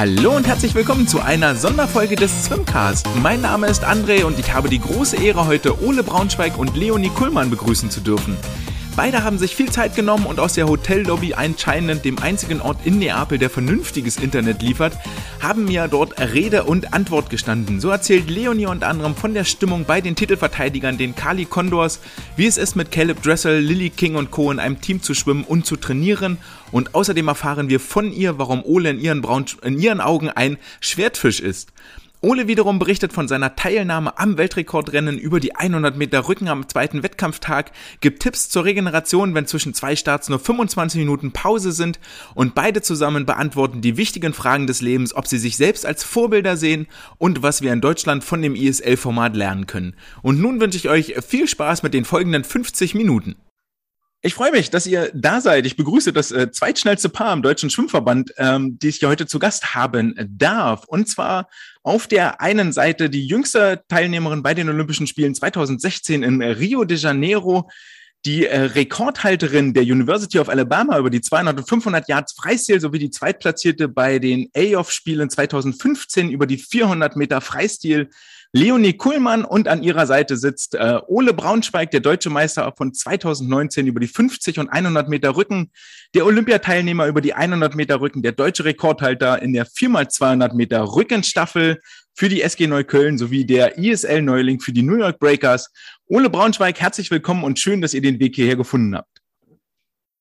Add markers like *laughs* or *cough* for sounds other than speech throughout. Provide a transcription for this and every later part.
Hallo und herzlich willkommen zu einer Sonderfolge des Swimcast. Mein Name ist André und ich habe die große Ehre, heute Ole Braunschweig und Leonie Kuhlmann begrüßen zu dürfen. Beide haben sich viel Zeit genommen und aus der Hotellobby anscheinend dem einzigen Ort in Neapel, der vernünftiges Internet liefert, haben mir dort Rede und Antwort gestanden. So erzählt Leonie unter anderem von der Stimmung bei den Titelverteidigern, den Kali Condors, wie es ist mit Caleb Dressel, Lily King und Co. in einem Team zu schwimmen und zu trainieren. Und außerdem erfahren wir von ihr, warum Ole in ihren, Braun in ihren Augen ein Schwertfisch ist. Ole wiederum berichtet von seiner Teilnahme am Weltrekordrennen über die 100 Meter Rücken am zweiten Wettkampftag, gibt Tipps zur Regeneration, wenn zwischen zwei Starts nur 25 Minuten Pause sind und beide zusammen beantworten die wichtigen Fragen des Lebens, ob sie sich selbst als Vorbilder sehen und was wir in Deutschland von dem ISL-Format lernen können. Und nun wünsche ich euch viel Spaß mit den folgenden 50 Minuten. Ich freue mich, dass ihr da seid. Ich begrüße das äh, zweitschnellste Paar im Deutschen Schwimmverband, ähm, die ich hier heute zu Gast haben darf. Und zwar auf der einen Seite die jüngste Teilnehmerin bei den Olympischen Spielen 2016 in Rio de Janeiro, die äh, Rekordhalterin der University of Alabama über die 200 und 500 Yards Freistil sowie die Zweitplatzierte bei den A-Off-Spielen 2015 über die 400 Meter Freistil Leonie Kuhlmann und an ihrer Seite sitzt äh, Ole Braunschweig, der deutsche Meister von 2019 über die 50 und 100 Meter Rücken, der Olympiateilnehmer über die 100 Meter Rücken, der deutsche Rekordhalter in der 4x200 Meter Rückenstaffel für die SG Neukölln sowie der ISL-Neuling für die New York Breakers. Ole Braunschweig, herzlich willkommen und schön, dass ihr den Weg hierher gefunden habt.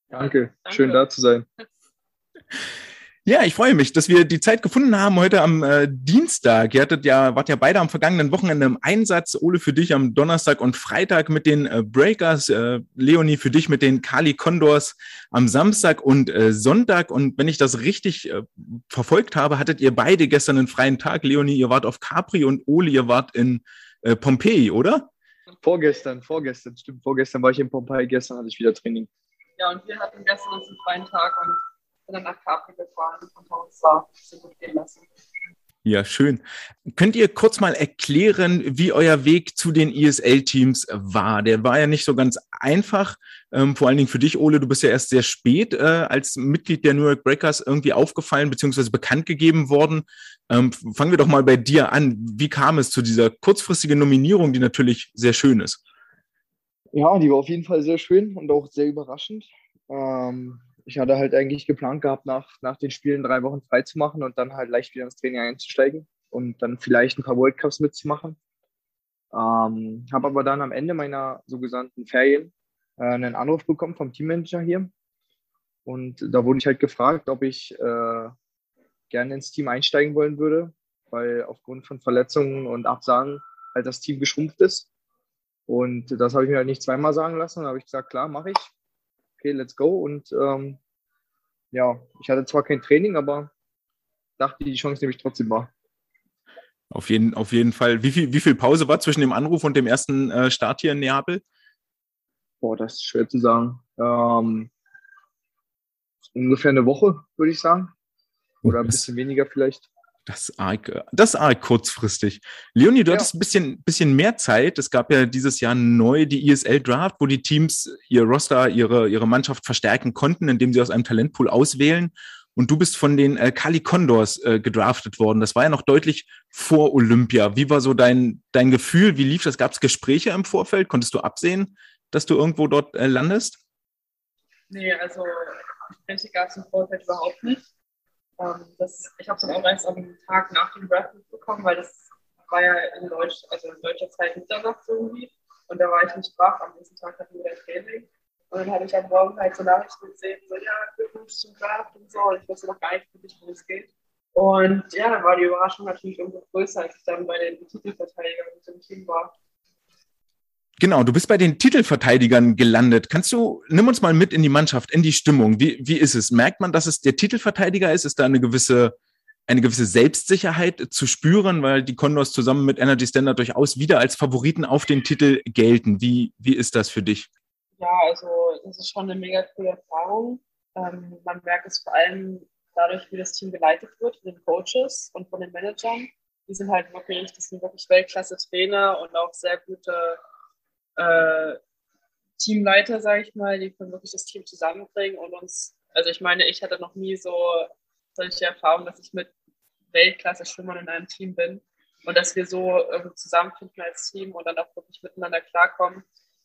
Danke, Danke. schön da zu sein. *laughs* Ja, ich freue mich, dass wir die Zeit gefunden haben heute am äh, Dienstag. Ihr hattet ja, wart ja beide am vergangenen Wochenende im Einsatz. Ole für dich am Donnerstag und Freitag mit den äh, Breakers, äh, Leonie für dich mit den Kali Condors am Samstag und äh, Sonntag. Und wenn ich das richtig äh, verfolgt habe, hattet ihr beide gestern einen freien Tag. Leonie, ihr wart auf Capri und Ole, ihr wart in äh, Pompeji, oder? Vorgestern, vorgestern, stimmt. Vorgestern war ich in Pompeji, gestern hatte ich wieder Training. Ja, und wir hatten gestern einen freien Tag und bin dann nach Capri gefahren und haben uns da so gut gehen lassen. Ja, schön. Könnt ihr kurz mal erklären, wie euer Weg zu den ISL-Teams war? Der war ja nicht so ganz einfach. Ähm, vor allen Dingen für dich, Ole, du bist ja erst sehr spät äh, als Mitglied der New York Breakers irgendwie aufgefallen bzw. bekannt gegeben worden. Ähm, fangen wir doch mal bei dir an. Wie kam es zu dieser kurzfristigen Nominierung, die natürlich sehr schön ist? Ja, die war auf jeden Fall sehr schön und auch sehr überraschend. Ähm, ich hatte halt eigentlich geplant gehabt, nach, nach den Spielen drei Wochen frei zu machen und dann halt leicht wieder ins Training einzusteigen und dann vielleicht ein paar World Cups mitzumachen. Ähm, habe aber dann am Ende meiner sogenannten Ferien äh, einen Anruf bekommen vom Teammanager hier. Und da wurde ich halt gefragt, ob ich äh, gerne ins Team einsteigen wollen würde, weil aufgrund von Verletzungen und Absagen halt das Team geschrumpft ist. Und das habe ich mir halt nicht zweimal sagen lassen. Da habe ich gesagt, klar, mache ich okay, let's go. Und ähm, ja, ich hatte zwar kein Training, aber dachte, die Chance nehme ich trotzdem wahr. Auf jeden, auf jeden Fall. Wie viel, wie viel Pause war zwischen dem Anruf und dem ersten äh, Start hier in Neapel? Boah, das ist schwer zu sagen. Ähm, ungefähr eine Woche, würde ich sagen. Oder ein bisschen weniger vielleicht. Das arg, das arg kurzfristig. Leonie, du ja. hattest ein bisschen, bisschen mehr Zeit. Es gab ja dieses Jahr neu die ESL Draft, wo die Teams ihr Roster, ihre, ihre Mannschaft verstärken konnten, indem sie aus einem Talentpool auswählen. Und du bist von den äh, Cali Condors äh, gedraftet worden. Das war ja noch deutlich vor Olympia. Wie war so dein, dein Gefühl? Wie lief das? Gab es Gespräche im Vorfeld? Konntest du absehen, dass du irgendwo dort äh, landest? Nee, also Gespräche gab es im Vorfeld überhaupt nicht. Ähm, das, ich habe es dann auch erst am Tag nach dem Draft mitbekommen, weil das war ja in, Deutsch, also in deutscher Zeit Mitternacht irgendwie. Und da war ich nicht wach. Am nächsten Tag hatten wir dann Training. Und dann habe ich am Morgen halt so Nachrichten gesehen, so, ja, Glückwunsch zum Draft und so. Und ich wusste noch gar nicht wirklich, worum es geht. Und ja, dann war die Überraschung natürlich umso größer, als ich dann bei den Titelverteidigern mit dem Team war. Genau, du bist bei den Titelverteidigern gelandet. Kannst du, nimm uns mal mit in die Mannschaft, in die Stimmung. Wie, wie ist es? Merkt man, dass es der Titelverteidiger ist? Ist da eine gewisse, eine gewisse Selbstsicherheit zu spüren, weil die Condors zusammen mit Energy Standard durchaus wieder als Favoriten auf den Titel gelten? Wie, wie ist das für dich? Ja, also das ist schon eine mega coole Erfahrung. Ähm, man merkt es vor allem dadurch, wie das Team geleitet wird, von den Coaches und von den Managern. Die sind halt wirklich, das sind wirklich Weltklasse-Trainer und auch sehr gute äh, Teamleiter, sage ich mal, die können wirklich das Team zusammenbringen und uns, also ich meine, ich hatte noch nie so solche Erfahrungen, dass ich mit Weltklasse-Schwimmern in einem Team bin und dass wir so zusammenfinden als Team und dann auch wirklich miteinander klarkommen.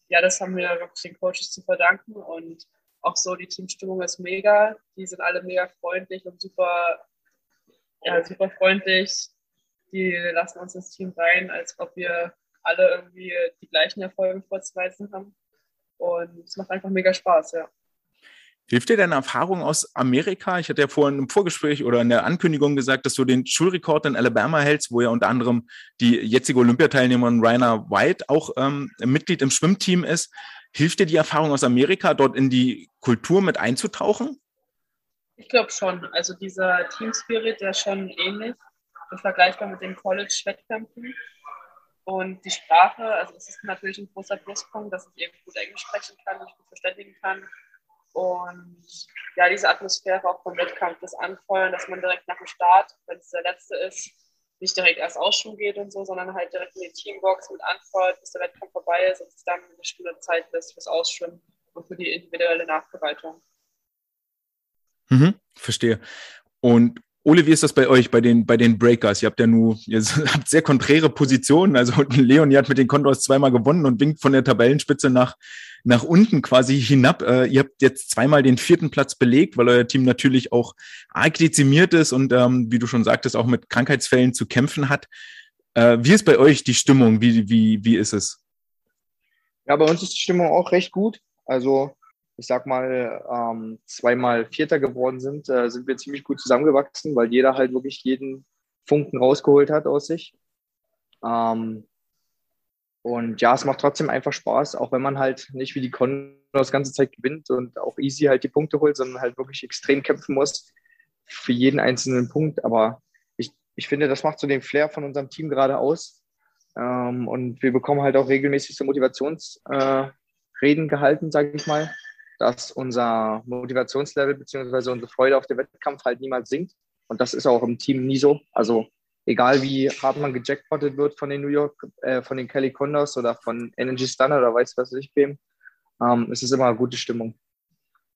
Ja, das haben wir wirklich den Coaches zu verdanken und auch so die Teamstimmung ist mega. Die sind alle mega freundlich und super, ja, super freundlich. Die lassen uns ins Team rein, als ob wir alle irgendwie die gleichen Erfolge vorzuweisen haben. Und es macht einfach mega Spaß, ja. Hilft dir deine Erfahrung aus Amerika? Ich hatte ja vorhin im Vorgespräch oder in der Ankündigung gesagt, dass du den Schulrekord in Alabama hältst, wo ja unter anderem die jetzige Olympiateilnehmerin Rainer White auch ähm, Mitglied im Schwimmteam ist. Hilft dir die Erfahrung aus Amerika, dort in die Kultur mit einzutauchen? Ich glaube schon. Also dieser Team Spirit, der ist schon ähnlich. Vergleichbar mit den College-Wettkämpfen. Und die Sprache, also es ist natürlich ein großer Pluspunkt, dass ich eben gut Englisch sprechen kann, mich gut verständigen kann. Und ja, diese Atmosphäre auch vom Wettkampf, das Anfeuern, dass man direkt nach dem Start, wenn es der letzte ist, nicht direkt erst ausschwimmen geht und so, sondern halt direkt in die Teambox mit anfeuert, bis der Wettkampf vorbei ist und es dann eine Stunde Zeit lässt fürs Ausschwimmen und für die individuelle Nachbereitung. Mhm, verstehe. Und Ole, wie ist das bei euch, bei den, bei den Breakers? Ihr habt ja nur, ihr *laughs* habt sehr konträre Positionen. Also Leon, hat mit den Condors zweimal gewonnen und winkt von der Tabellenspitze nach, nach unten quasi hinab. Äh, ihr habt jetzt zweimal den vierten Platz belegt, weil euer Team natürlich auch arg dezimiert ist und, ähm, wie du schon sagtest, auch mit Krankheitsfällen zu kämpfen hat. Äh, wie ist bei euch die Stimmung? Wie, wie, wie ist es? Ja, bei uns ist die Stimmung auch recht gut. Also ich sag mal, ähm, zweimal Vierter geworden sind, äh, sind wir ziemlich gut zusammengewachsen, weil jeder halt wirklich jeden Funken rausgeholt hat aus sich. Ähm, und ja, es macht trotzdem einfach Spaß, auch wenn man halt nicht wie die Con das ganze Zeit gewinnt und auch easy halt die Punkte holt, sondern halt wirklich extrem kämpfen muss für jeden einzelnen Punkt. Aber ich, ich finde, das macht so den Flair von unserem Team gerade aus. Ähm, und wir bekommen halt auch regelmäßig so Motivationsreden äh, gehalten, sage ich mal dass unser Motivationslevel bzw. unsere Freude auf den Wettkampf halt niemals sinkt. Und das ist auch im Team nie so. Also egal wie hart man gejackpottet wird von den New York, äh, von den Kelly Condors oder von Energy Stunner oder weiß was ich wem, ähm, es ist immer eine gute Stimmung.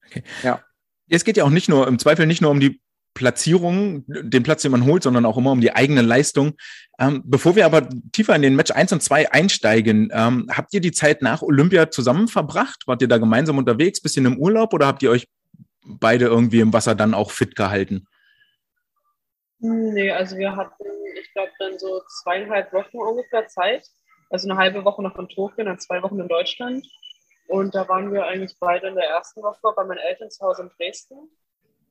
Okay. Ja. Es geht ja auch nicht nur, im Zweifel nicht nur um die Platzierung, den Platz, den man holt, sondern auch immer um die eigene Leistung. Ähm, bevor wir aber tiefer in den Match 1 und 2 einsteigen, ähm, habt ihr die Zeit nach Olympia zusammen verbracht? Wart ihr da gemeinsam unterwegs, bisschen im Urlaub oder habt ihr euch beide irgendwie im Wasser dann auch fit gehalten? Nee, also wir hatten, ich glaube, dann so zweieinhalb Wochen ungefähr Zeit. Also eine halbe Woche noch in Tokio, dann zwei Wochen in Deutschland. Und da waren wir eigentlich beide in der ersten Woche bei meinen Eltern zu Hause in Dresden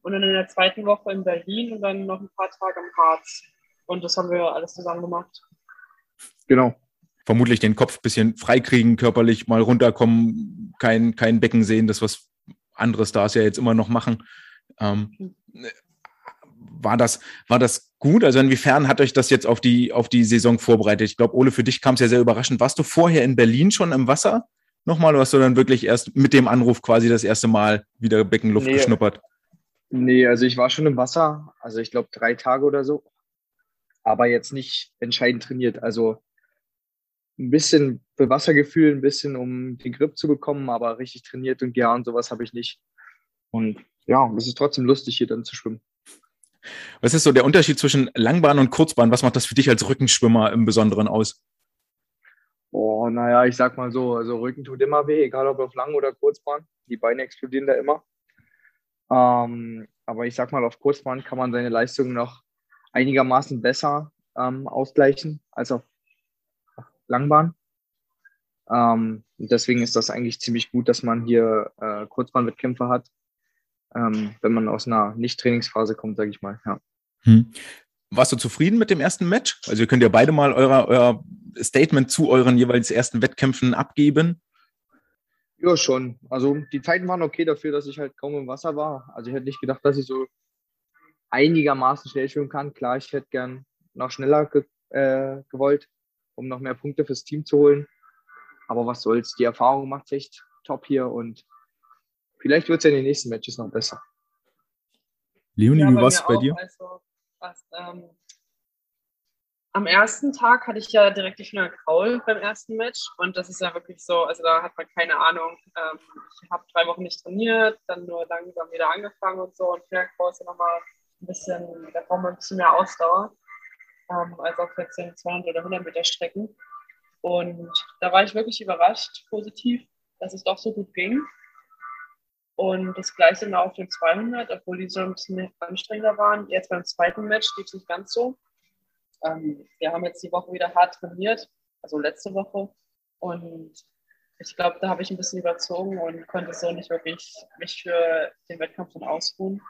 und dann in der zweiten Woche in Berlin und dann noch ein paar Tage im Harz. Und das haben wir alles zusammen gemacht. Genau. Vermutlich den Kopf ein bisschen freikriegen, körperlich mal runterkommen, kein, kein Becken sehen, das was andere Stars ja jetzt immer noch machen. Ähm, war das, war das gut? Also inwiefern hat euch das jetzt auf die, auf die Saison vorbereitet? Ich glaube, Ole, für dich kam es ja sehr überraschend. Warst du vorher in Berlin schon im Wasser nochmal oder hast du dann wirklich erst mit dem Anruf quasi das erste Mal wieder Beckenluft nee, geschnuppert? Nee, also ich war schon im Wasser, also ich glaube drei Tage oder so, aber jetzt nicht entscheidend trainiert. Also ein bisschen für Wassergefühl, ein bisschen um den Grip zu bekommen, aber richtig trainiert und gern sowas habe ich nicht. Und ja, es ist trotzdem lustig, hier dann zu schwimmen. Was ist so der Unterschied zwischen Langbahn und Kurzbahn? Was macht das für dich als Rückenschwimmer im Besonderen aus? Oh, naja, ich sag mal so, also Rücken tut immer weh, egal ob auf Lang- oder Kurzbahn. Die Beine explodieren da immer. Ähm, aber ich sag mal, auf Kurzbahn kann man seine Leistung noch einigermaßen besser ähm, ausgleichen als auf Langbahn. Ähm, deswegen ist das eigentlich ziemlich gut, dass man hier äh, Kurzbahnwettkämpfe hat, ähm, wenn man aus einer Nicht-Trainingsphase kommt, sage ich mal. Ja. Hm. Warst du zufrieden mit dem ersten Match? Also ihr könnt ja beide mal euer, euer Statement zu euren jeweils ersten Wettkämpfen abgeben. Ja, schon. Also die Zeiten waren okay dafür, dass ich halt kaum im Wasser war. Also ich hätte nicht gedacht, dass ich so einigermaßen schnell schwimmen kann. Klar, ich hätte gern noch schneller ge äh, gewollt, um noch mehr Punkte fürs Team zu holen. Aber was soll's, die Erfahrung macht echt top hier und vielleicht wird es ja in den nächsten Matches noch besser. Leonie, ja, wie war es bei dir? Also, was, ähm, am ersten Tag hatte ich ja direkt die Final Kraul beim ersten Match und das ist ja wirklich so, also da hat man keine Ahnung. Ähm, ich habe drei Wochen nicht trainiert, dann nur langsam wieder angefangen und so und Final Kraul ist ja nochmal ein bisschen, da braucht man ein bisschen mehr Ausdauer ähm, als auf jetzt den 200 oder 100 Meter Strecken. Und da war ich wirklich überrascht, positiv, dass es doch so gut ging. Und das gleiche dann auf den 200, obwohl die so ein bisschen anstrengender waren. Jetzt beim zweiten Match lief es nicht ganz so. Ähm, wir haben jetzt die Woche wieder hart trainiert, also letzte Woche. Und ich glaube, da habe ich ein bisschen überzogen und konnte so nicht wirklich mich für den Wettkampf dann ausruhen.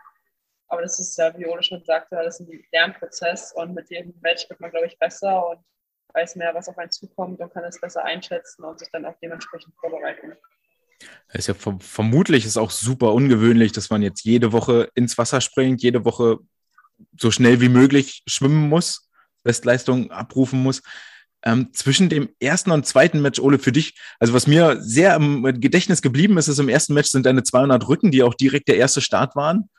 Aber das ist ja, wie Ole schon sagte, das ist ein Lernprozess und mit jedem Match wird man, glaube ich, besser und weiß mehr, was auf einen zukommt und kann es besser einschätzen und sich dann auch dementsprechend vorbereiten. Das ist ja ver vermutlich ist auch super ungewöhnlich, dass man jetzt jede Woche ins Wasser springt, jede Woche so schnell wie möglich schwimmen muss, Bestleistung abrufen muss. Ähm, zwischen dem ersten und zweiten Match, Ole, für dich, also was mir sehr im Gedächtnis geblieben ist, ist im ersten Match sind deine 200 Rücken, die auch direkt der erste Start waren,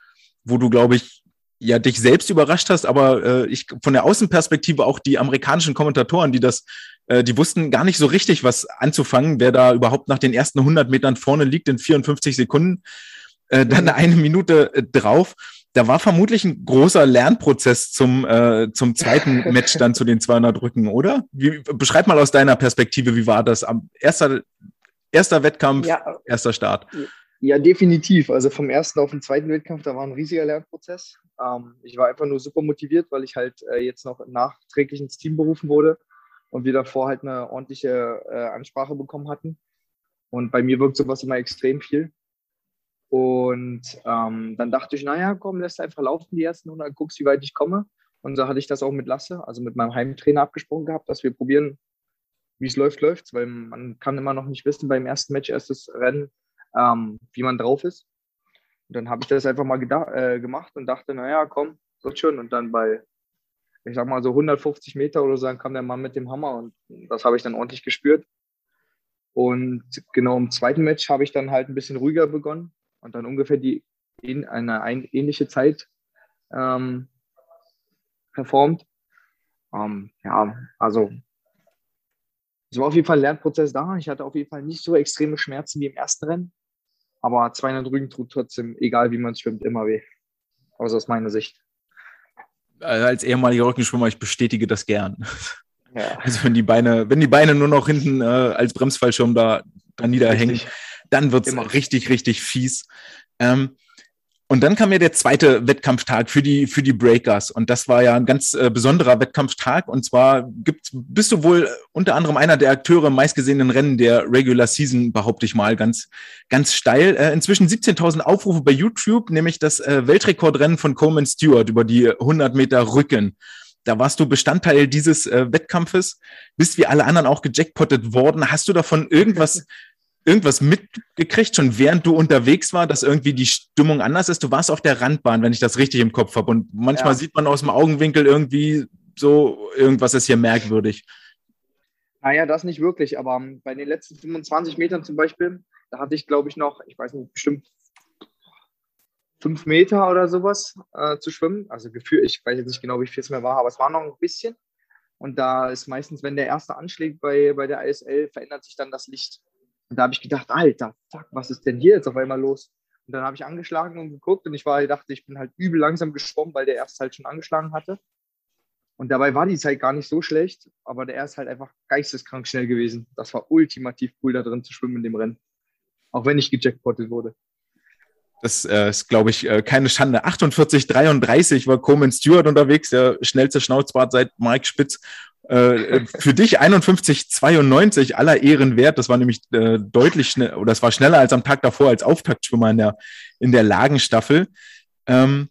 wo du, glaube ich, ja dich selbst überrascht hast, aber äh, ich von der Außenperspektive auch die amerikanischen Kommentatoren, die das, äh, die wussten gar nicht so richtig, was anzufangen, wer da überhaupt nach den ersten 100 Metern vorne liegt in 54 Sekunden, äh, dann eine Minute äh, drauf da war vermutlich ein großer Lernprozess zum, äh, zum zweiten *laughs* Match dann zu den 200 Rücken, oder? Wie, beschreib mal aus deiner Perspektive, wie war das? Am erster, erster Wettkampf, ja, erster Start. Ja, definitiv. Also vom ersten auf den zweiten Wettkampf, da war ein riesiger Lernprozess. Ähm, ich war einfach nur super motiviert, weil ich halt äh, jetzt noch nachträglich ins Team berufen wurde und wir davor halt eine ordentliche äh, Ansprache bekommen hatten. Und bei mir wirkt sowas immer extrem viel. Und ähm, dann dachte ich, naja, komm, lässt einfach laufen die ersten 100, guckst, wie weit ich komme. Und so hatte ich das auch mit Lasse, also mit meinem Heimtrainer abgesprochen gehabt, dass wir probieren, wie es läuft, läuft weil man kann immer noch nicht wissen beim ersten Match, erstes Rennen, ähm, wie man drauf ist. Und dann habe ich das einfach mal äh, gemacht und dachte, naja, komm, wird schon. Und dann bei, ich sag mal so 150 Meter oder so, dann kam der Mann mit dem Hammer und das habe ich dann ordentlich gespürt. Und genau im zweiten Match habe ich dann halt ein bisschen ruhiger begonnen und dann ungefähr die in eine ein, ähnliche Zeit ähm, performt. Ähm, ja, also es war auf jeden Fall ein Lernprozess da. Ich hatte auf jeden Fall nicht so extreme Schmerzen wie im ersten Rennen. Aber 200 Rügen tut trotzdem, egal wie man schwimmt, immer weh. Also aus meiner Sicht. Also als ehemaliger Rückenschwimmer, ich bestätige das gern. Ja. Also wenn die Beine, wenn die Beine nur noch hinten äh, als Bremsfallschirm da, da niederhängen, Richtig dann wird's Immer. richtig, richtig fies. Ähm, und dann kam ja der zweite Wettkampftag für die, für die Breakers. Und das war ja ein ganz äh, besonderer Wettkampftag. Und zwar gibt's, bist du wohl unter anderem einer der Akteure im meistgesehenen Rennen der Regular Season, behaupte ich mal, ganz, ganz steil. Äh, inzwischen 17.000 Aufrufe bei YouTube, nämlich das äh, Weltrekordrennen von Coleman Stewart über die 100 Meter Rücken. Da warst du Bestandteil dieses äh, Wettkampfes, bist wie alle anderen auch gejackpottet worden. Hast du davon irgendwas *laughs* irgendwas mitgekriegt, schon während du unterwegs war, dass irgendwie die Stimmung anders ist? Du warst auf der Randbahn, wenn ich das richtig im Kopf habe. Und manchmal ja. sieht man aus dem Augenwinkel irgendwie so, irgendwas ist hier merkwürdig. Naja, das nicht wirklich, aber bei den letzten 25 Metern zum Beispiel, da hatte ich, glaube ich, noch, ich weiß nicht, bestimmt fünf Meter oder sowas äh, zu schwimmen. Also Gefühl, ich weiß jetzt nicht genau, wie viel es mehr war, aber es war noch ein bisschen. Und da ist meistens, wenn der erste anschlägt bei, bei der ISL, verändert sich dann das Licht. Und da habe ich gedacht, Alter, fuck, was ist denn hier jetzt auf einmal los? Und dann habe ich angeschlagen und geguckt und ich war, dachte, ich bin halt übel langsam geschwommen, weil der erst halt schon angeschlagen hatte. Und dabei war die Zeit gar nicht so schlecht, aber der erst halt einfach geisteskrank schnell gewesen. Das war ultimativ cool, da drin zu schwimmen in dem Rennen. Auch wenn ich gejackpottet wurde. Das äh, ist, glaube ich, äh, keine Schande. 48, 33 war Coleman Stewart unterwegs, der schnellste Schnauzbart seit Mike Spitz. Äh, für dich 51,92 aller Ehren wert. Das war nämlich äh, deutlich schnell, oder das war schneller als am Tag davor als Auftaktschwimmer in der, in der Lagenstaffel. Ähm,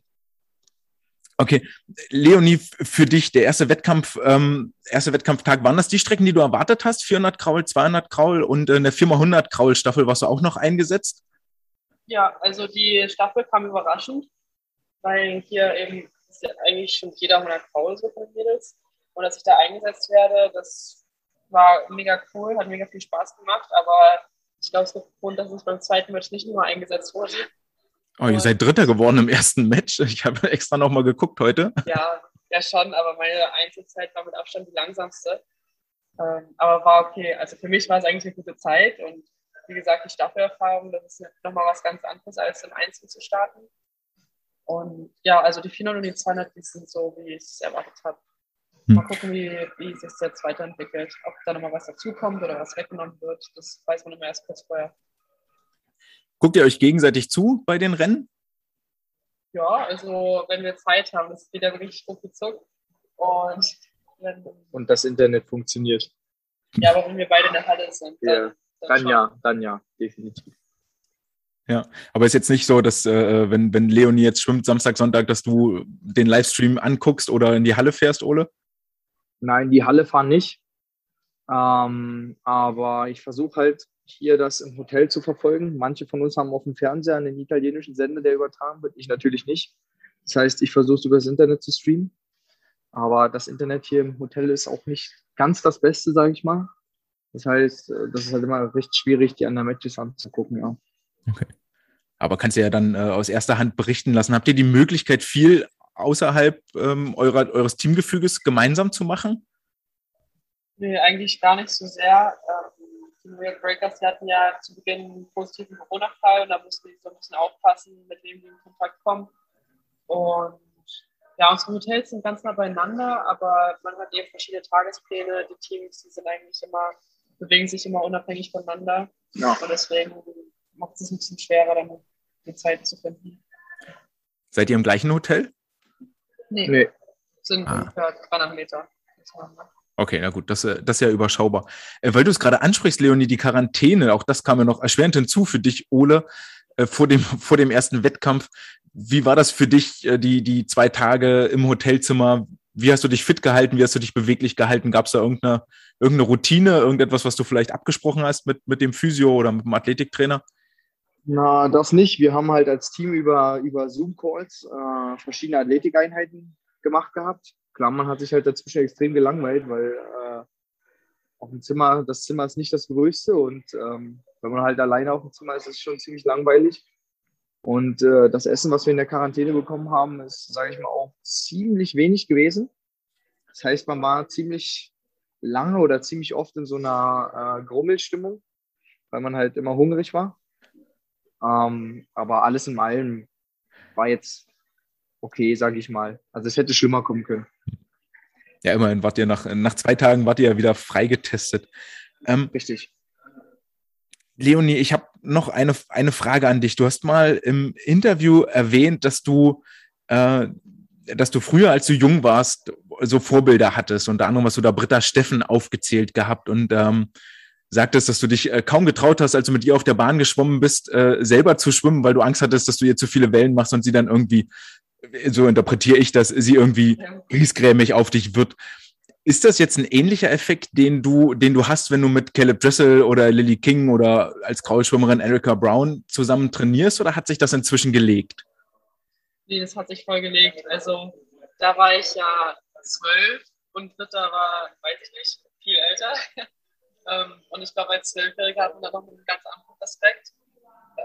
okay, Leonie, für dich der erste Wettkampf, ähm, erste Wettkampftag, waren das die Strecken, die du erwartet hast? 400 Kraul, 200 Kraul und in der Firma 100 Kraul Staffel warst du auch noch eingesetzt? Ja, also die Staffel kam überraschend, weil hier eben eigentlich schon jeder 100 Kraul so von Mädels und dass ich da eingesetzt werde, das war mega cool, hat mega viel Spaß gemacht, aber ich glaube, es gibt Grund, dass es beim zweiten Match nicht nur eingesetzt wurde. Oh, ihr seid Dritter geworden im ersten Match. Ich habe extra nochmal geguckt heute. Ja, ja schon, aber meine Einzelzeit war mit Abstand die langsamste. Ähm, aber war okay. Also für mich war es eigentlich eine gute Zeit und wie gesagt, die Staffelerfahrung, das ist nochmal was ganz anderes, als im Einzel zu starten. Und ja, also die 400 und die 200, die sind so, wie ich es erwartet habe. Hm. Mal gucken, wie, wie sich das jetzt weiterentwickelt. Ob da nochmal was dazukommt oder was weggenommen wird, das weiß man immer erst kurz vorher. Guckt ihr euch gegenseitig zu bei den Rennen? Ja, also wenn wir Zeit haben, das geht ja wirklich ruckzuck. Und, wenn, und das Internet funktioniert. Ja, aber wenn wir beide in der Halle sind, dann, ja. Dann, dann ja, dann ja, definitiv. Ja, aber ist jetzt nicht so, dass äh, wenn, wenn Leonie jetzt schwimmt Samstag, Sonntag, dass du den Livestream anguckst oder in die Halle fährst, Ole? Nein, die Halle fahren nicht. Ähm, aber ich versuche halt hier das im Hotel zu verfolgen. Manche von uns haben auf dem Fernseher einen italienischen Sender, der übertragen wird. Ich natürlich nicht. Das heißt, ich versuche es über das Internet zu streamen. Aber das Internet hier im Hotel ist auch nicht ganz das Beste, sage ich mal. Das heißt, äh, das ist halt immer recht schwierig, die anderen Matches anzugucken, ja. Okay. Aber kannst du ja dann äh, aus erster Hand berichten lassen. Habt ihr die Möglichkeit, viel außerhalb ähm, eurer, eures Teamgefüges gemeinsam zu machen? Nee, eigentlich gar nicht so sehr. Ähm, die New York Breakers, die hatten ja zu Beginn einen positiven Corona-Fall und da mussten die so ein bisschen aufpassen, mit wem die in Kontakt kommen. Und ja, unsere Hotels sind ganz nah beieinander, aber man hat eben verschiedene Tagespläne. Die Teams, die sind eigentlich immer, bewegen sich immer unabhängig voneinander. Ja. Und deswegen macht es ein bisschen schwerer, dann die Zeit zu finden. Seid ihr im gleichen Hotel? Nee. nee. Sind ah. ungefähr 300 Meter. Okay, na gut, das, äh, das ist ja überschaubar. Äh, weil du es gerade ansprichst, Leonie, die Quarantäne, auch das kam ja noch erschwerend hinzu für dich, Ole, äh, vor dem, *laughs* vor dem ersten Wettkampf. Wie war das für dich, die, die zwei Tage im Hotelzimmer? Wie hast du dich fit gehalten? Wie hast du dich beweglich gehalten? Gab es da irgendeine, irgendeine Routine, irgendetwas, was du vielleicht abgesprochen hast mit, mit dem Physio oder mit dem Athletiktrainer? Na, das nicht. Wir haben halt als Team über, über Zoom-Calls äh, verschiedene Athletikeinheiten gemacht gehabt. Klar, man hat sich halt dazwischen extrem gelangweilt, weil äh, auf dem Zimmer, das Zimmer ist nicht das größte und ähm, wenn man halt alleine auf dem Zimmer ist, ist es schon ziemlich langweilig. Und äh, das Essen, was wir in der Quarantäne bekommen haben, ist, sage ich mal, auch ziemlich wenig gewesen. Das heißt, man war ziemlich lange oder ziemlich oft in so einer äh, Grummelstimmung, weil man halt immer hungrig war. Ähm, aber alles in allem war jetzt okay, sage ich mal. Also es hätte schlimmer kommen können. Ja, immerhin wart ihr nach, nach zwei Tagen wart ihr ja wieder freigetestet. Ähm, Richtig. Leonie, ich habe noch eine, eine Frage an dich. Du hast mal im Interview erwähnt, dass du, äh, dass du früher, als du jung warst, so Vorbilder hattest. Unter anderem hast du da Britta Steffen aufgezählt gehabt und ähm, sagtest, dass du dich äh, kaum getraut hast, als du mit ihr auf der Bahn geschwommen bist, äh, selber zu schwimmen, weil du Angst hattest, dass du ihr zu viele Wellen machst und sie dann irgendwie, so interpretiere ich das, sie irgendwie griesgrämig auf dich wird. Ist das jetzt ein ähnlicher Effekt, den du, den du hast, wenn du mit Caleb Dressel oder Lily King oder als Kraulschwimmerin Erika Brown zusammen trainierst oder hat sich das inzwischen gelegt? Nee, das hat sich voll gelegt. Also da war ich ja zwölf und Britta war, weiß ich nicht, viel älter. *laughs* Ähm, und ich glaube, als Zwölfjähriger hatten wir noch einen ganz anderen Aspekt.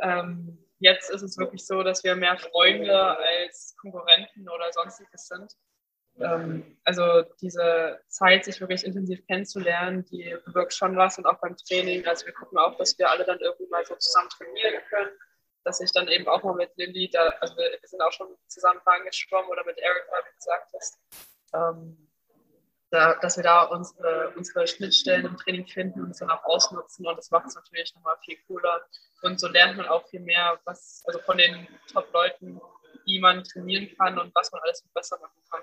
Ähm, jetzt ist es wirklich so, dass wir mehr Freunde als Konkurrenten oder sonstiges sind. Ähm, also diese Zeit, sich wirklich intensiv kennenzulernen, die bewirkt schon was und auch beim Training. Also wir gucken auch, dass wir alle dann irgendwie mal so zusammen trainieren können. Dass ich dann eben auch mal mit Lilly, da, also wir, sind auch schon zusammen geschwommen oder mit Erika, wie du gesagt hast. Ähm, da, dass wir da unsere, unsere Schnittstellen im Training finden und es dann auch ausnutzen. Und das macht es natürlich nochmal viel cooler. Und so lernt man auch viel mehr, was, also von den Top-Leuten, wie man trainieren kann und was man alles besser machen kann.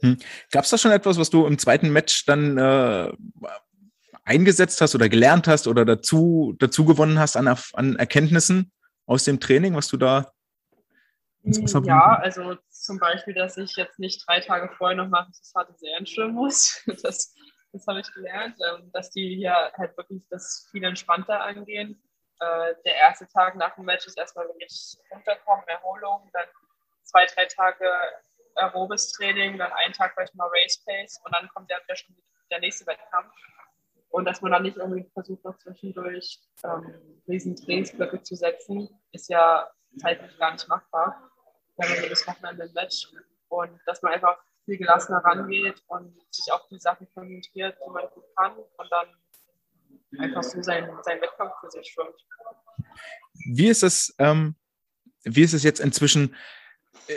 Hm. Gab es da schon etwas, was du im zweiten Match dann äh, eingesetzt hast oder gelernt hast oder dazu, dazu gewonnen hast an, an Erkenntnissen aus dem Training, was du da ins Wasser bringen? Ja, also zum Beispiel, dass ich jetzt nicht drei Tage vorher noch mal das harte Serien schwimmen muss. *laughs* Das, das habe ich gelernt, ähm, dass die hier halt wirklich das viel entspannter angehen. Äh, der erste Tag nach dem Match ist erstmal wirklich runterkommen, Erholung, dann zwei, drei Tage aerobes Training, dann einen Tag vielleicht mal Race Pace und dann kommt ja schon der nächste Wettkampf. Und dass man dann nicht irgendwie versucht, noch zwischendurch ähm, riesen Trainingsblöcke zu setzen, ist ja zeitlich gar nicht machbar wenn man jedes Wochenende ein Match und dass man einfach viel gelassener rangeht und sich auf die Sachen konzentriert, die man gut kann und dann einfach so seinen, seinen Wettkampf für sich schwimmt. Wie ist es, ähm, wie ist es jetzt inzwischen?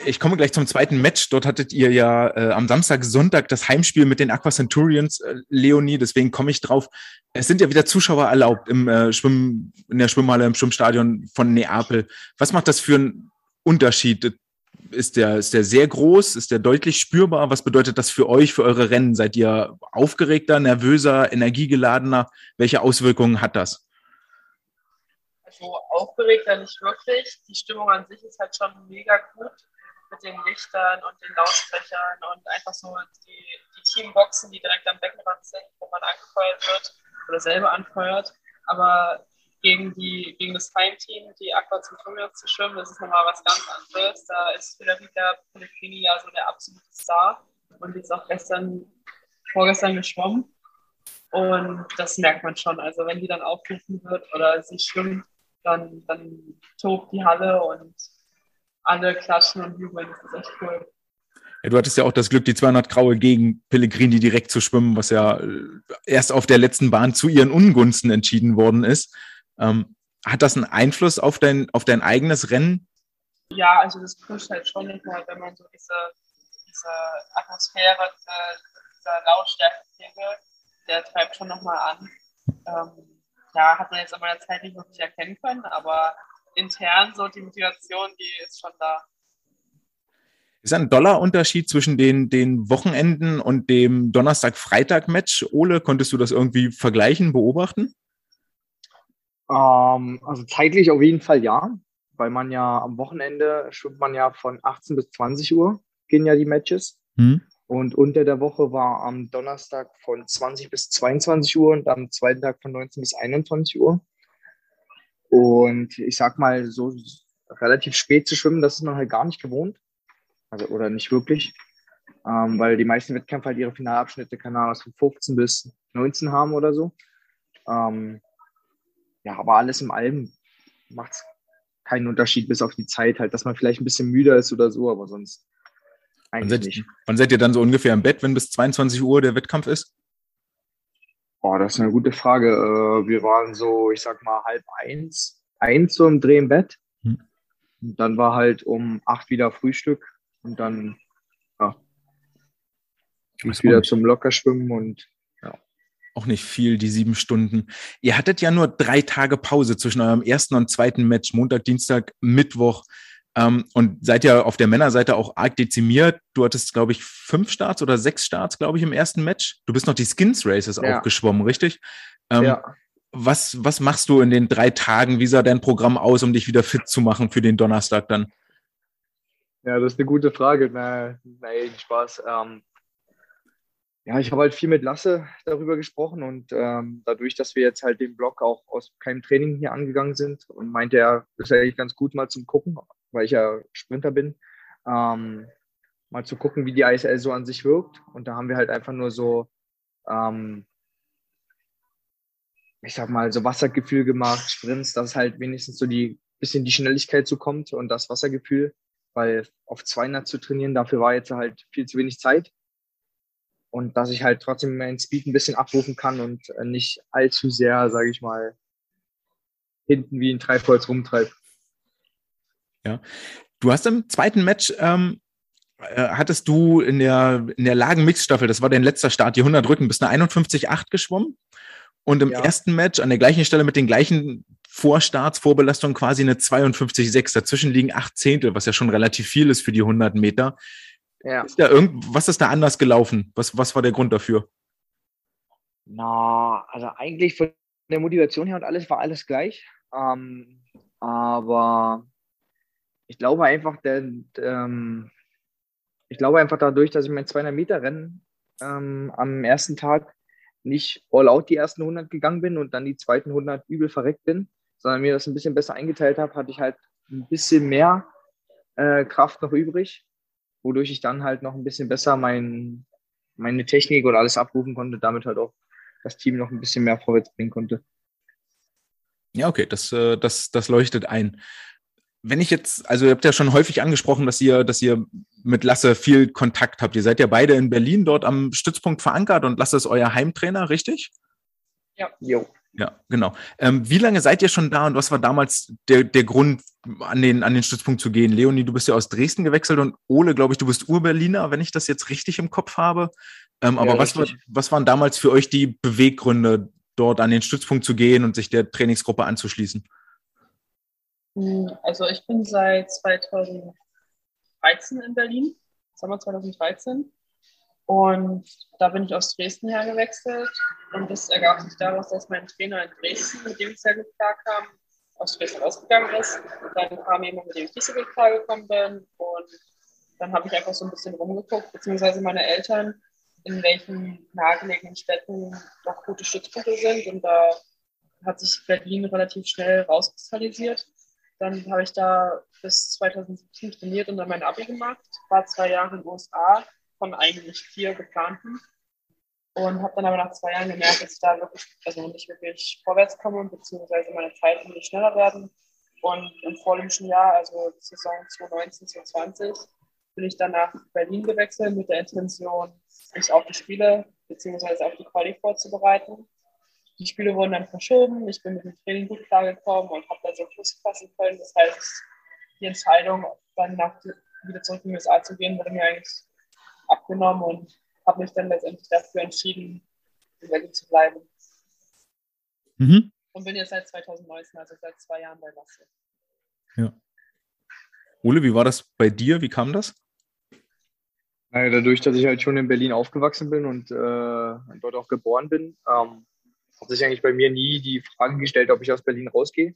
Ich komme gleich zum zweiten Match. Dort hattet ihr ja äh, am Samstag, Sonntag das Heimspiel mit den Aqua Centurions, äh, Leonie. Deswegen komme ich drauf. Es sind ja wieder Zuschauer erlaubt im äh, Schwimmen, in der Schwimmhalle, im Schwimmstadion von Neapel. Was macht das für einen Unterschied? Ist der, ist der sehr groß? Ist der deutlich spürbar? Was bedeutet das für euch, für eure Rennen? Seid ihr aufgeregter, nervöser, energiegeladener? Welche Auswirkungen hat das? Also aufgeregter nicht wirklich. Die Stimmung an sich ist halt schon mega gut mit den Lichtern und den Lautsprechern und einfach so die, die Teamboxen, die direkt am Beckenrand sind, wo man angefeuert wird oder selber anfeuert. Aber gegen, die, gegen das Heimteam, die Aqua zum Turnier zu schwimmen, das ist nochmal was ganz anderes. Da ist Federica Pellegrini ja so der absolute Star und die ist auch gestern, vorgestern geschwommen. Und das merkt man schon. Also wenn die dann aufgerufen wird oder sie schwimmt, dann, dann tobt die Halle und alle klatschen und jubeln. Das ist echt cool. Ja, du hattest ja auch das Glück, die 200 Graue gegen Pellegrini direkt zu schwimmen, was ja äh, erst auf der letzten Bahn zu ihren Ungunsten entschieden worden ist. Ähm, hat das einen Einfluss auf dein, auf dein eigenes Rennen? Ja, also das pusht halt schon nochmal, wenn man so diese, diese Atmosphäre, diese, dieser Lautstärke, der treibt schon nochmal an. Ähm, ja, hat man jetzt in meiner Zeit nicht wirklich erkennen können, aber intern so die Motivation, die ist schon da. Ist ein Dollarunterschied zwischen den, den Wochenenden und dem Donnerstag-Freitag-Match? Ole, konntest du das irgendwie vergleichen, beobachten? Ähm, also zeitlich auf jeden Fall ja, weil man ja am Wochenende schwimmt man ja von 18 bis 20 Uhr, gehen ja die Matches. Hm. Und unter der Woche war am Donnerstag von 20 bis 22 Uhr und am zweiten Tag von 19 bis 21 Uhr. Und ich sag mal, so relativ spät zu schwimmen, das ist man halt gar nicht gewohnt. Also, oder nicht wirklich. Ähm, weil die meisten Wettkämpfe halt ihre Finalabschnitte, keine Ahnung, von 15 bis 19 haben oder so. Ähm, ja, aber alles im Allem macht es keinen Unterschied, bis auf die Zeit halt, dass man vielleicht ein bisschen müder ist oder so, aber sonst eigentlich wann seid, nicht. Wann seid ihr dann so ungefähr im Bett, wenn bis 22 Uhr der Wettkampf ist? Boah, das ist eine gute Frage. Äh, wir waren so, ich sag mal, halb eins, eins so im Dreh im Bett. Hm. Und dann war halt um acht wieder Frühstück und dann ja, wieder zum Lockerschwimmen und auch nicht viel, die sieben Stunden. Ihr hattet ja nur drei Tage Pause zwischen eurem ersten und zweiten Match, Montag, Dienstag, Mittwoch. Ähm, und seid ja auf der Männerseite auch arg dezimiert. Du hattest, glaube ich, fünf Starts oder sechs Starts, glaube ich, im ersten Match. Du bist noch die Skins Races ja. auch geschwommen, richtig? Ähm, ja. Was, was machst du in den drei Tagen? Wie sah dein Programm aus, um dich wieder fit zu machen für den Donnerstag dann? Ja, das ist eine gute Frage. Nein, nein Spaß. Ähm, ja, ich habe halt viel mit Lasse darüber gesprochen und ähm, dadurch, dass wir jetzt halt den Blog auch aus keinem Training hier angegangen sind und meinte er, ist eigentlich ganz gut mal zum Gucken, weil ich ja Sprinter bin, ähm, mal zu gucken, wie die ISL so an sich wirkt. Und da haben wir halt einfach nur so, ähm, ich sag mal, so Wassergefühl gemacht, Sprints, dass halt wenigstens so die bisschen die Schnelligkeit so kommt und das Wassergefühl, weil auf 200 zu trainieren, dafür war jetzt halt viel zu wenig Zeit und dass ich halt trotzdem meinen Speed ein bisschen abrufen kann und äh, nicht allzu sehr, sage ich mal, hinten wie ein Treibholz rumtreibt. Ja, du hast im zweiten Match ähm, äh, hattest du in der in der Lagen-Mix-Staffel, das war dein letzter Start, die 100 Rücken, bist eine 51,8 geschwommen und im ja. ersten Match an der gleichen Stelle mit den gleichen Vorstarts, Vorbelastungen quasi eine 52,6. Dazwischen liegen acht Zehntel, was ja schon relativ viel ist für die 100 Meter. Ja. Ist da irgend, was ist da anders gelaufen? Was, was war der Grund dafür? Na, also eigentlich von der Motivation her und alles war alles gleich. Ähm, aber ich glaube einfach, der, ähm, ich glaube einfach dadurch, dass ich mein 200 Meter Rennen ähm, am ersten Tag nicht all out die ersten 100 gegangen bin und dann die zweiten 100 übel verreckt bin, sondern mir das ein bisschen besser eingeteilt habe, hatte ich halt ein bisschen mehr äh, Kraft noch übrig wodurch ich dann halt noch ein bisschen besser mein, meine Technik und alles abrufen konnte, damit halt auch das Team noch ein bisschen mehr vorwärts bringen konnte. Ja, okay, das, äh, das, das leuchtet ein. Wenn ich jetzt, also ihr habt ja schon häufig angesprochen, dass ihr, dass ihr mit Lasse viel Kontakt habt. Ihr seid ja beide in Berlin dort am Stützpunkt verankert und Lasse ist euer Heimtrainer, richtig? Ja. Jo. Ja, genau. Ähm, wie lange seid ihr schon da und was war damals der, der Grund, an den, an den Stützpunkt zu gehen? Leonie, du bist ja aus Dresden gewechselt und Ole, glaube ich, du bist Ur-Berliner, wenn ich das jetzt richtig im Kopf habe. Ähm, ja, aber was, war, was waren damals für euch die Beweggründe, dort an den Stützpunkt zu gehen und sich der Trainingsgruppe anzuschließen? Hm, also ich bin seit 2013 in Berlin, Sommer 2013. Und da bin ich aus Dresden hergewechselt. Und das ergab sich daraus, dass mein Trainer in Dresden, mit dem ich sehr gut klarkam, aus Dresden ausgegangen ist. Und dann kam jemand, mit dem ich nicht so gut klargekommen bin. Und dann habe ich einfach so ein bisschen rumgeguckt, beziehungsweise meine Eltern, in welchen nahegelegenen Städten noch gute Stützpunkte sind. Und da hat sich Berlin relativ schnell rauskristallisiert. Dann habe ich da bis 2017 trainiert und dann mein Abi gemacht, war zwei Jahre in den USA von eigentlich vier geplanten. Und habe dann aber nach zwei Jahren gemerkt, dass ich da wirklich, also nicht wirklich vorwärts komme, beziehungsweise meine Zeiten nicht schneller werden. Und im vorletzten Jahr, also Saison 2019, 2020, bin ich dann nach Berlin gewechselt mit der Intention, mich auf die Spiele beziehungsweise auf die Quali vorzubereiten. Die Spiele wurden dann verschoben, ich bin mit dem Training gut klargekommen und habe da so Fuß fassen können. Das heißt, die Entscheidung, dann nach, wieder zurück in die USA zu gehen, wurde mir eigentlich abgenommen und habe mich dann letztendlich dafür entschieden, in Berlin zu bleiben. Mhm. Und bin jetzt seit 2019, also seit zwei Jahren bei Lasse. Ja. Ole, wie war das bei dir? Wie kam das? Naja, dadurch, dass ich halt schon in Berlin aufgewachsen bin und äh, dort auch geboren bin, ähm, hat sich eigentlich bei mir nie die Frage gestellt, ob ich aus Berlin rausgehe,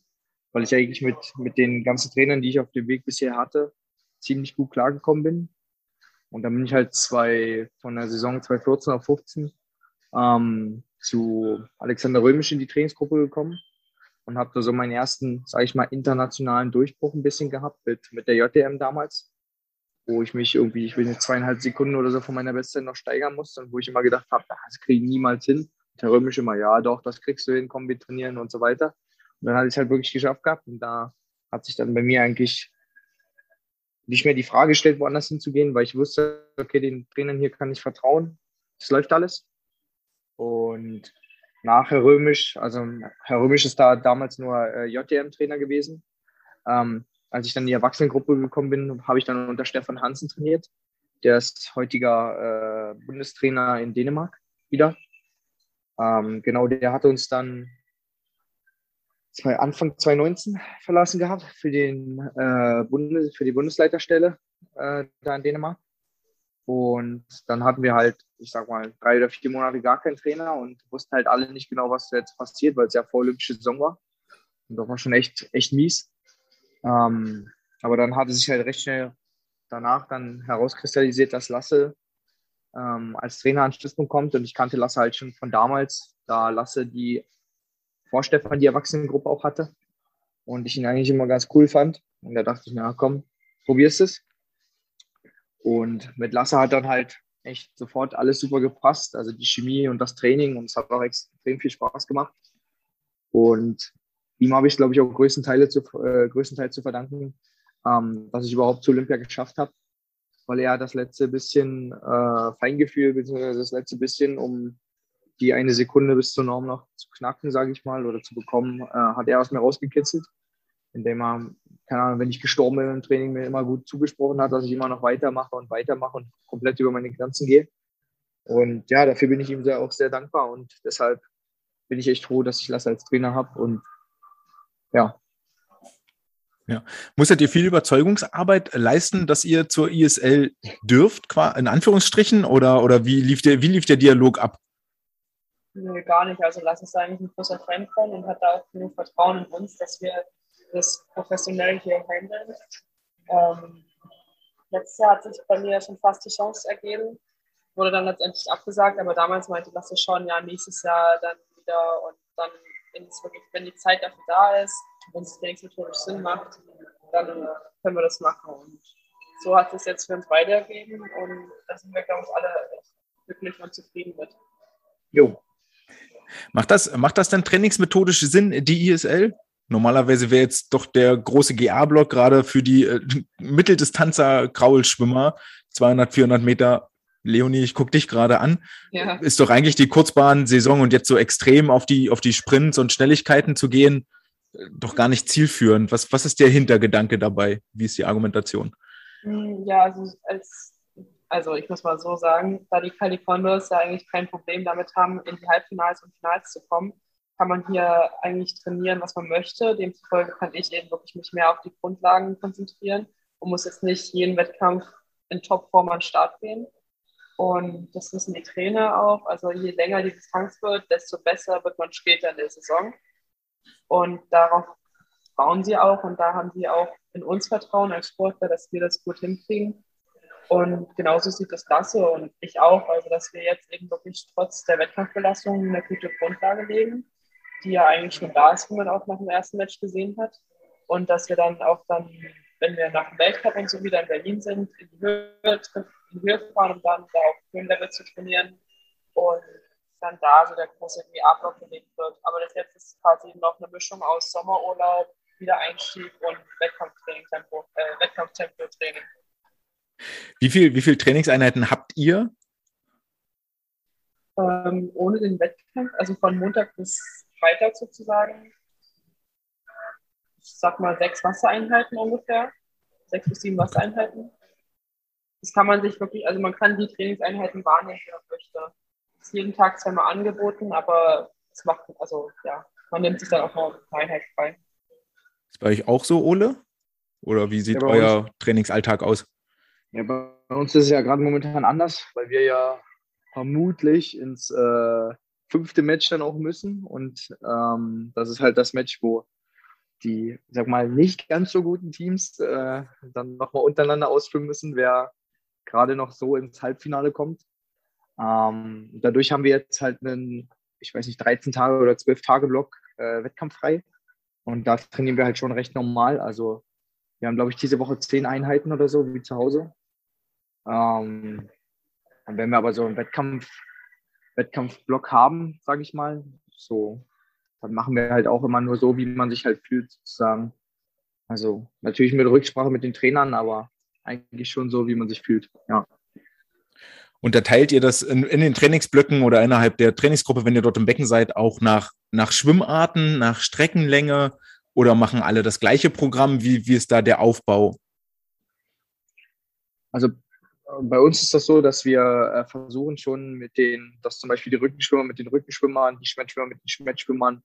weil ich eigentlich mit, mit den ganzen Trainern, die ich auf dem Weg bisher hatte, ziemlich gut klargekommen bin. Und dann bin ich halt zwei, von der Saison 2014 auf 15 ähm, zu Alexander Römisch in die Trainingsgruppe gekommen und habe da so meinen ersten, sage ich mal, internationalen Durchbruch ein bisschen gehabt mit, mit der JDM damals, wo ich mich irgendwie, ich will nicht zweieinhalb Sekunden oder so von meiner Bestzeit noch steigern musste und wo ich immer gedacht habe, das kriege ich niemals hin. Der Römisch immer, ja doch, das kriegst du hin, komm, wir trainieren und so weiter. Und dann hatte ich es halt wirklich geschafft gehabt und da hat sich dann bei mir eigentlich nicht mehr die Frage gestellt, woanders hinzugehen, weil ich wusste, okay, den Trainern hier kann ich vertrauen. Es läuft alles. Und nach Herr Römisch, also Herr Römisch ist da damals nur äh, JTM-Trainer gewesen. Ähm, als ich dann in die Erwachsenengruppe gekommen bin, habe ich dann unter Stefan Hansen trainiert. Der ist heutiger äh, Bundestrainer in Dänemark wieder. Ähm, genau, der hat uns dann Anfang 2019 verlassen gehabt für, den, äh, Bundes, für die Bundesleiterstelle äh, da in Dänemark. Und dann hatten wir halt, ich sag mal, drei oder vier Monate gar keinen Trainer und wussten halt alle nicht genau, was jetzt passiert, weil es ja vorolympische Saison war. Und das war schon echt, echt mies. Ähm, aber dann hatte sich halt recht schnell danach dann herauskristallisiert, dass Lasse ähm, als Trainer an Stützpunkt kommt. Und ich kannte Lasse halt schon von damals, da Lasse die vor Stefan die Erwachsenengruppe auch hatte und ich ihn eigentlich immer ganz cool fand. Und da dachte ich, na komm, probierst es. Und mit Lasse hat dann halt echt sofort alles super gepasst, also die Chemie und das Training und es hat auch extrem viel Spaß gemacht. Und ihm habe ich, glaube ich, auch größtenteils zu, äh, größtenteils zu verdanken, ähm, dass ich überhaupt zu Olympia geschafft habe, weil er das letzte bisschen äh, Feingefühl, beziehungsweise das letzte bisschen, um die eine Sekunde bis zur Norm noch zu knacken, sage ich mal, oder zu bekommen, äh, hat er aus mir rausgekitzelt, indem er, keine Ahnung, wenn ich gestorben bin im Training, mir immer gut zugesprochen hat, dass ich immer noch weitermache und weitermache und komplett über meine Grenzen gehe. Und ja, dafür bin ich ihm sehr, auch sehr dankbar und deshalb bin ich echt froh, dass ich Lasse als Trainer habe und ja. Ja. Musstet ihr viel Überzeugungsarbeit leisten, dass ihr zur ISL dürft, in Anführungsstrichen, oder, oder wie, lief der, wie lief der Dialog ab? Nö, gar nicht. Also Lass ist eigentlich ein großer Fan von und hat da auch genug Vertrauen in uns, dass wir das professionell hier handeln. Ähm, letztes Jahr hat sich bei mir schon fast die Chance ergeben, wurde dann letztendlich abgesagt, aber damals meinte Lasse schon, ja, nächstes Jahr dann wieder und dann, wirklich, wenn die Zeit dafür da ist, wenn es trainingsmethodisch Sinn macht, dann können wir das machen. Und so hat es jetzt für uns beide ergeben und da sind wir, glaube ich, alle glücklich und zufrieden mit. Jo, Macht das, macht das dann trainingsmethodisch Sinn, die ISL? Normalerweise wäre jetzt doch der große GA-Block gerade für die äh, *laughs* Mitteldistanzer Kraulschwimmer 200, 400 Meter Leonie, ich gucke dich gerade an. Ja. Ist doch eigentlich die Kurzbahnsaison und jetzt so extrem auf die, auf die Sprints und Schnelligkeiten zu gehen, doch gar nicht zielführend. Was, was ist der Hintergedanke dabei? Wie ist die Argumentation? Hm, ja, also, als, also ich muss mal so sagen, da die Californios ja eigentlich kein Problem damit haben, in die Halbfinals und Finals zu kommen, kann man hier eigentlich trainieren, was man möchte. Demzufolge kann ich eben wirklich mich mehr auf die Grundlagen konzentrieren und muss jetzt nicht jeden Wettkampf in Topform an den Start gehen. Und das wissen die Trainer auch. Also je länger die Distanz wird, desto besser wird man später in der Saison. Und darauf bauen sie auch. Und da haben sie auch in uns Vertrauen als Sportler, dass wir das gut hinkriegen. Und genauso sieht das Lasse und ich auch. Also, dass wir jetzt eben wirklich trotz der Wettkampfbelastung eine gute Grundlage legen, die ja eigentlich schon da ist, wie man auch nach dem ersten Match gesehen hat. Und dass wir dann auch dann, wenn wir nach dem Weltcup und so wieder in Berlin sind, in die Höhe in die Höhe fahren, um dann da auf Höhenlevel zu trainieren und dann da so der große WA-Block gelegt wird. Aber das jetzt ist quasi noch eine Mischung aus Sommerurlaub, Wiedereinstieg und Wettkampftraining, Tempo, äh, Wettkampftempo-Training. Wie viel, wie viel Trainingseinheiten habt ihr? Ähm, ohne den Wettkampf, also von Montag bis Freitag sozusagen. Ich sag mal sechs Wassereinheiten ungefähr. Sechs bis sieben Wassereinheiten das kann man sich wirklich, also man kann die Trainingseinheiten wahrnehmen, wie man möchte. Ist jeden Tag zweimal angeboten, aber es macht, also ja, man nimmt sich dann auch mal eine Einheit frei. Ist bei euch auch so, Ole? Oder wie sieht ja, euer uns, Trainingsalltag aus? Ja, bei uns ist es ja gerade momentan anders, weil wir ja vermutlich ins äh, fünfte Match dann auch müssen. Und ähm, das ist halt das Match, wo die, sag mal, nicht ganz so guten Teams äh, dann nochmal untereinander ausfüllen müssen, wer gerade noch so ins Halbfinale kommt. Ähm, dadurch haben wir jetzt halt einen, ich weiß nicht, 13 Tage oder 12 Tage Block äh, wettkampffrei. Und da trainieren wir halt schon recht normal. Also wir haben, glaube ich, diese Woche 10 Einheiten oder so, wie zu Hause. Ähm, und wenn wir aber so einen Wettkampf, Wettkampfblock haben, sage ich mal, so, dann machen wir halt auch immer nur so, wie man sich halt fühlt, sozusagen. Also natürlich mit Rücksprache mit den Trainern, aber eigentlich schon so, wie man sich fühlt. Ja. Unterteilt ihr das in, in, den Trainingsblöcken oder innerhalb der Trainingsgruppe, wenn ihr dort im Becken seid, auch nach, nach Schwimmarten, nach Streckenlänge oder machen alle das gleiche Programm? Wie, wie ist da der Aufbau? Also bei uns ist das so, dass wir äh, versuchen schon mit den, dass zum Beispiel die Rückenschwimmer mit den Rückenschwimmern, die Schmettschwimmer mit den Schmettschwimmern,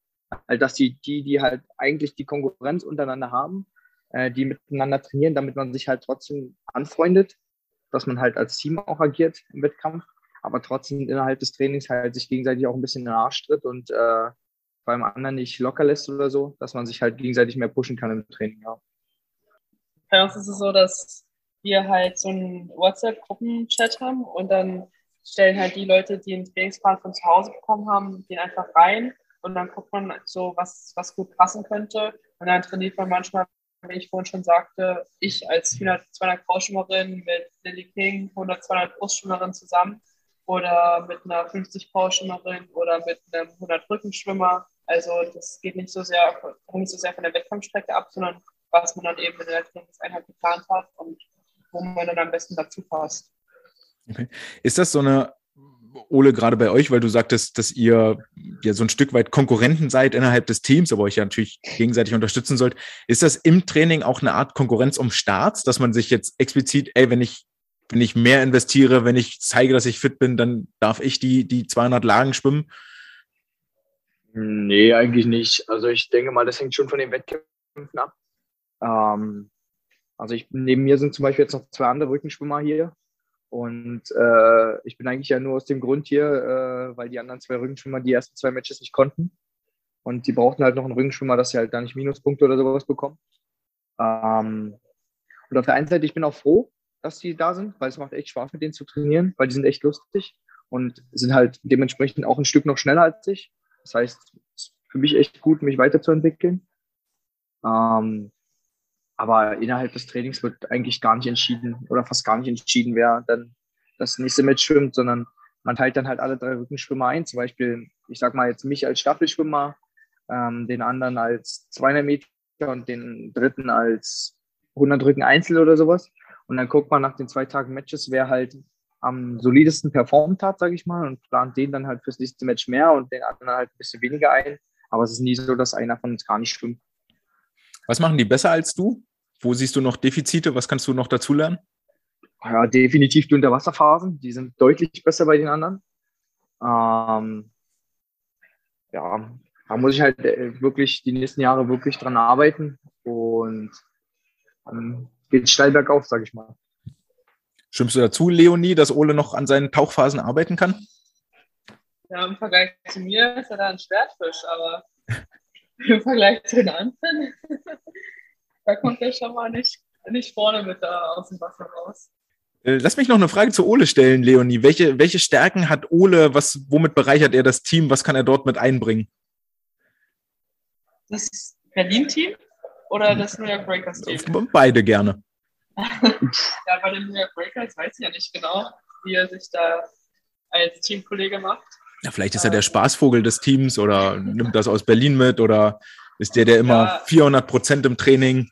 halt, dass die, die, die halt eigentlich die Konkurrenz untereinander haben, äh, die miteinander trainieren, damit man sich halt trotzdem anfreundet, dass man halt als Team auch agiert im Wettkampf, aber trotzdem innerhalb des Trainings halt sich gegenseitig auch ein bisschen in den Arsch tritt und äh, beim anderen nicht locker lässt oder so, dass man sich halt gegenseitig mehr pushen kann im Training, ja. Bei uns ist es so, dass wir halt so einen WhatsApp-Gruppenchat haben und dann stellen halt die Leute, die einen Trainingsplan von zu Hause bekommen haben, den einfach rein und dann guckt man so, was, was gut passen könnte und dann trainiert man manchmal wie ich vorhin schon sagte, ich als 400, 200 Krausschwimmerin mit Lily King, 100, 200 Brustschwimmerin zusammen oder mit einer 50 Krausschwimmerin oder mit einem 100 Rückenschwimmer. Also das geht nicht so sehr, nicht so sehr von der Wettkampfstrecke ab, sondern was man dann eben in der Trainingseinheit geplant hat und wo man dann am besten dazu passt. Okay. Ist das so eine Ole, gerade bei euch, weil du sagtest, dass ihr ja so ein Stück weit Konkurrenten seid innerhalb des Teams, aber euch ja natürlich gegenseitig unterstützen sollt. Ist das im Training auch eine Art Konkurrenz um Starts, dass man sich jetzt explizit, ey, wenn ich, wenn ich mehr investiere, wenn ich zeige, dass ich fit bin, dann darf ich die, die 200 Lagen schwimmen? Nee, eigentlich nicht. Also ich denke mal, das hängt schon von den Wettkämpfen ab. Ähm, also ich, neben mir sind zum Beispiel jetzt noch zwei andere Rückenschwimmer hier, und äh, ich bin eigentlich ja nur aus dem Grund hier, äh, weil die anderen zwei Rückenschwimmer die ersten zwei Matches nicht konnten. Und die brauchten halt noch einen Rückenschwimmer, dass sie halt da nicht Minuspunkte oder sowas bekommen. Ähm, und auf der einen Seite, ich bin auch froh, dass die da sind, weil es macht echt Spaß, mit denen zu trainieren, weil die sind echt lustig und sind halt dementsprechend auch ein Stück noch schneller als ich. Das heißt, es ist für mich echt gut, mich weiterzuentwickeln. Ähm, aber innerhalb des Trainings wird eigentlich gar nicht entschieden oder fast gar nicht entschieden, wer dann das nächste Match schwimmt, sondern man teilt dann halt alle drei Rückenschwimmer ein. Zum Beispiel, ich sag mal jetzt mich als Staffelschwimmer, ähm, den anderen als 200 Meter und den dritten als 100 Rücken Einzel oder sowas. Und dann guckt man nach den zwei Tagen Matches, wer halt am solidesten performt hat, sage ich mal, und plant den dann halt fürs nächste Match mehr und den anderen halt ein bisschen weniger ein. Aber es ist nie so, dass einer von uns gar nicht schwimmt. Was machen die besser als du? Wo siehst du noch Defizite? Was kannst du noch dazulernen? Ja, definitiv die Unterwasserphasen. Die sind deutlich besser bei den anderen. Ähm, ja, da muss ich halt äh, wirklich die nächsten Jahre wirklich dran arbeiten und dann geht es steil bergauf, sage ich mal. Stimmst du dazu, Leonie, dass Ole noch an seinen Tauchphasen arbeiten kann? Ja, im Vergleich zu mir ist er da ein Schwertfisch, aber *laughs* im Vergleich zu den anderen, da kommt er schon mal nicht, nicht vorne mit da aus dem Wasser raus. Äh, lass mich noch eine Frage zu Ole stellen, Leonie. Welche, welche Stärken hat Ole? Was, womit bereichert er das Team? Was kann er dort mit einbringen? Das Berlin-Team oder das New York Breakers-Team? Beide gerne. *laughs* ja, bei den New York Breakers weiß ich ja nicht genau, wie er sich da als Teamkollege macht. Ja, vielleicht ist er der Spaßvogel des Teams oder nimmt das aus Berlin mit oder ist der, der immer ja. 400 Prozent im Training?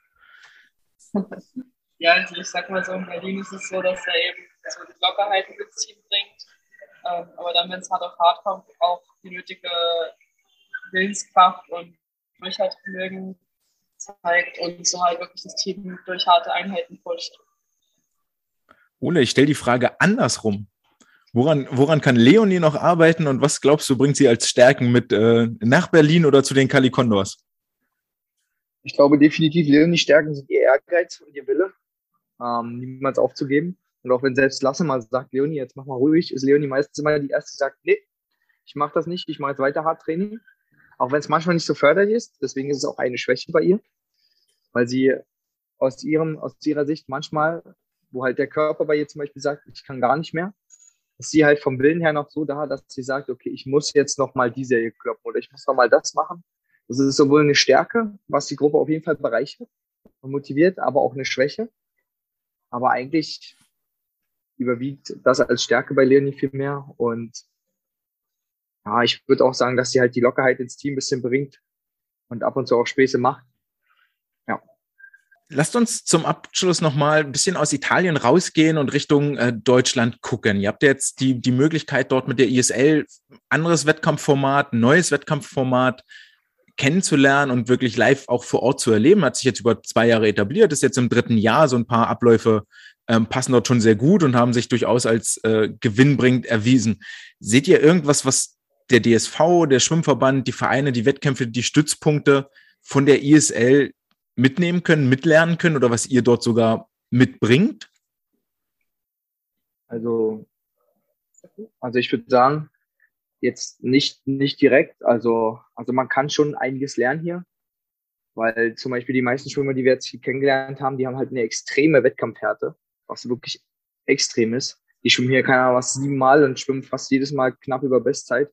Ja, also ich sag mal so, in Berlin ist es so, dass er eben so die Lockerheit ins Team bringt. Ähm, aber dann, wenn es hart auf hart kommt, auch die nötige Willenskraft und Durchhaltevermögen zeigt und so halt wirklich das Team durch harte Einheiten pusht. Ole, ich stelle die Frage andersrum. Woran, woran kann Leonie noch arbeiten und was glaubst du, bringt sie als Stärken mit äh, nach Berlin oder zu den Cali Condors? Ich glaube definitiv, Leonie Stärken sind Ehrgeiz und ihr Wille, ähm, niemals aufzugeben. Und auch wenn selbst Lasse mal sagt, Leonie, jetzt mach mal ruhig, ist Leonie meistens immer die Erste, die sagt, nee, ich mache das nicht, ich mache jetzt weiter hart Training. Auch wenn es manchmal nicht so förderlich ist, deswegen ist es auch eine Schwäche bei ihr, weil sie aus, ihrem, aus ihrer Sicht manchmal, wo halt der Körper bei ihr zum Beispiel sagt, ich kann gar nicht mehr, ist sie halt vom Willen her noch so da, dass sie sagt, okay, ich muss jetzt noch mal die Serie kloppen oder ich muss noch mal das machen. Das ist sowohl eine Stärke, was die Gruppe auf jeden Fall bereichert motiviert, aber auch eine Schwäche. Aber eigentlich überwiegt das als Stärke bei Leonie viel mehr und ja, ich würde auch sagen, dass sie halt die Lockerheit ins Team ein bisschen bringt und ab und zu auch Späße macht. Ja. Lasst uns zum Abschluss nochmal ein bisschen aus Italien rausgehen und Richtung äh, Deutschland gucken. Ihr habt jetzt die, die Möglichkeit, dort mit der ISL anderes Wettkampfformat, neues Wettkampfformat kennenzulernen und wirklich live auch vor Ort zu erleben. Hat sich jetzt über zwei Jahre etabliert, ist jetzt im dritten Jahr. So ein paar Abläufe ähm, passen dort schon sehr gut und haben sich durchaus als äh, gewinnbringend erwiesen. Seht ihr irgendwas, was der DSV, der Schwimmverband, die Vereine, die Wettkämpfe, die Stützpunkte von der ISL mitnehmen können, mitlernen können oder was ihr dort sogar mitbringt? Also, also ich würde sagen, jetzt nicht, nicht direkt. Also, also man kann schon einiges lernen hier, weil zum Beispiel die meisten Schwimmer, die wir jetzt hier kennengelernt haben, die haben halt eine extreme Wettkampfhärte, was wirklich extrem ist. Die schwimmen hier, keine Ahnung, was siebenmal und schwimmen fast jedes Mal knapp über Bestzeit.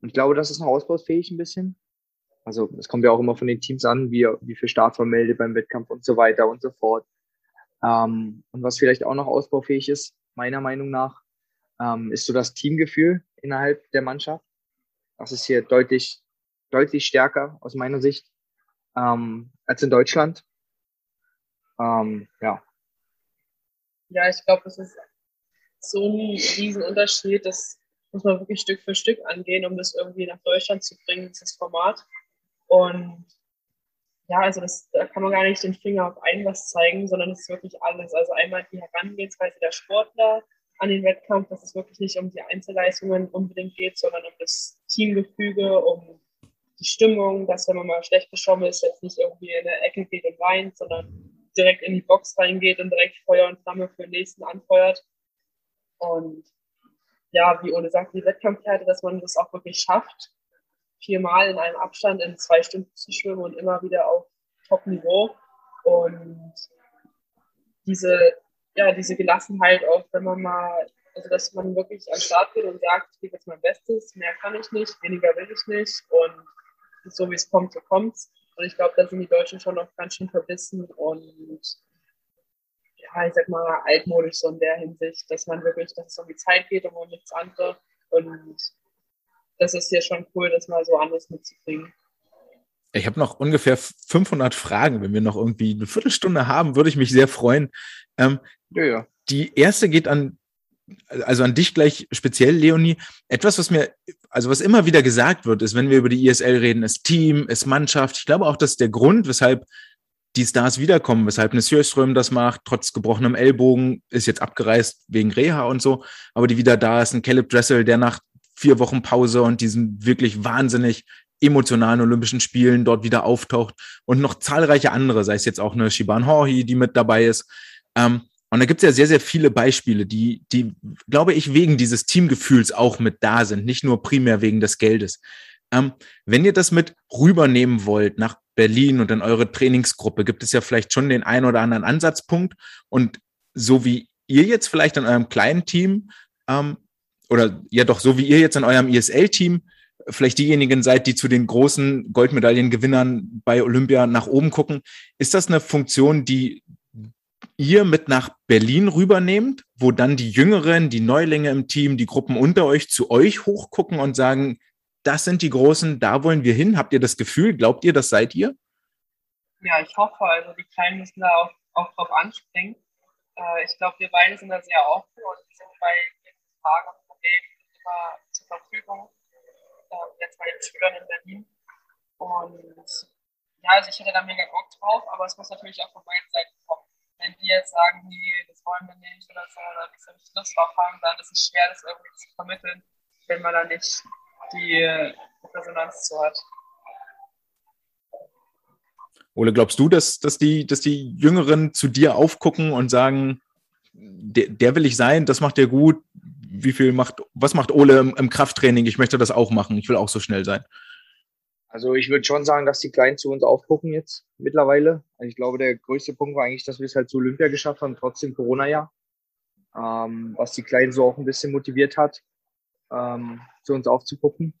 Und ich glaube, das ist noch ausbaufähig ein bisschen. Also es kommt ja auch immer von den Teams an, wie, wie viel Startvermelde beim Wettkampf und so weiter und so fort. Ähm, und was vielleicht auch noch ausbaufähig ist, meiner Meinung nach, ähm, ist so das Teamgefühl innerhalb der Mannschaft. Das ist hier deutlich, deutlich stärker aus meiner Sicht ähm, als in Deutschland. Ähm, ja. Ja, ich glaube, es ist so ein Riesenunterschied, dass muss man wirklich Stück für Stück angehen, um das irgendwie nach Deutschland zu bringen, dieses Format. Und ja, also das, da kann man gar nicht den Finger auf ein was zeigen, sondern es ist wirklich alles. Also einmal die Herangehensweise der Sportler an den Wettkampf, dass es wirklich nicht um die Einzelleistungen unbedingt geht, sondern um das Teamgefüge, um die Stimmung, dass wenn man mal schlecht geschwommen ist, jetzt nicht irgendwie in der Ecke geht und weint, sondern direkt in die Box reingeht und direkt Feuer und Flamme für den nächsten anfeuert. Und ja, wie Ole sagt, die Wettkampfhärte, dass man das auch wirklich schafft, viermal in einem Abstand in zwei Stunden zu schwimmen und immer wieder auf Top-Niveau. Und diese, ja, diese Gelassenheit auch, wenn man mal, also dass man wirklich den Start geht und sagt, ich gebe jetzt mein Bestes, mehr kann ich nicht, weniger will ich nicht und so wie es kommt, so kommt's. Und ich glaube, da sind die Deutschen schon noch ganz schön verbissen und ja, ich sag mal, altmodisch so in der Hinsicht, dass man wirklich, dass es um die Zeit geht und um nichts anderes. Und das ist ja schon cool, das mal so anders mitzubringen. Ich habe noch ungefähr 500 Fragen. Wenn wir noch irgendwie eine Viertelstunde haben, würde ich mich sehr freuen. Ähm, ja, ja. Die erste geht an also an dich gleich speziell, Leonie, etwas, was mir, also was immer wieder gesagt wird, ist, wenn wir über die ISL reden, ist Team, ist Mannschaft. Ich glaube auch, dass der Grund, weshalb die Stars wiederkommen, weshalb eine Sjöström das macht, trotz gebrochenem Ellbogen, ist jetzt abgereist wegen Reha und so, aber die wieder da ist, ein Caleb Dressel, der nach vier Wochen Pause und diesen wirklich wahnsinnig emotionalen Olympischen Spielen dort wieder auftaucht und noch zahlreiche andere, sei es jetzt auch eine Shiban Horhi, die mit dabei ist. Ähm, und da gibt es ja sehr, sehr viele Beispiele, die, die, glaube ich, wegen dieses Teamgefühls auch mit da sind, nicht nur primär wegen des Geldes. Ähm, wenn ihr das mit rübernehmen wollt nach Berlin und in eure Trainingsgruppe, gibt es ja vielleicht schon den einen oder anderen Ansatzpunkt. Und so wie ihr jetzt vielleicht in eurem kleinen Team ähm, oder ja doch, so wie ihr jetzt in eurem ISL-Team vielleicht diejenigen seid, die zu den großen Goldmedaillengewinnern bei Olympia nach oben gucken. Ist das eine Funktion, die ihr mit nach Berlin rübernehmt, wo dann die Jüngeren, die Neulinge im Team, die Gruppen unter euch zu euch hochgucken und sagen, das sind die Großen, da wollen wir hin. Habt ihr das Gefühl? Glaubt ihr, das seid ihr? Ja, ich hoffe. Also die Kleinen müssen da auch, auch drauf anspringen. Äh, ich glaube, wir beide sind da sehr offen und sind bei Fragen und Problemen immer zur Verfügung jetzt bei den Schülern in Berlin. Und ja, also ich hätte da mega Bock drauf, aber es muss natürlich auch von beiden Seiten kommen. Wenn die jetzt sagen, nee, das wollen wir nicht oder so, oder nicht so nicht Lust drauf haben, dann ist es schwer, das irgendwie zu vermitteln, wenn man da nicht die Resonanz zu hat. Ole, glaubst du, dass, dass, die, dass die Jüngeren zu dir aufgucken und sagen, der, der will ich sein, das macht der gut, wie viel macht, was macht Ole im, im, Krafttraining? Ich möchte das auch machen. Ich will auch so schnell sein. Also ich würde schon sagen, dass die Kleinen zu uns aufgucken jetzt mittlerweile. Also ich glaube, der größte Punkt war eigentlich, dass wir es halt zu Olympia geschafft haben, trotzdem Corona-Jahr. Ähm, was die Kleinen so auch ein bisschen motiviert hat, ähm, zu uns aufzugucken.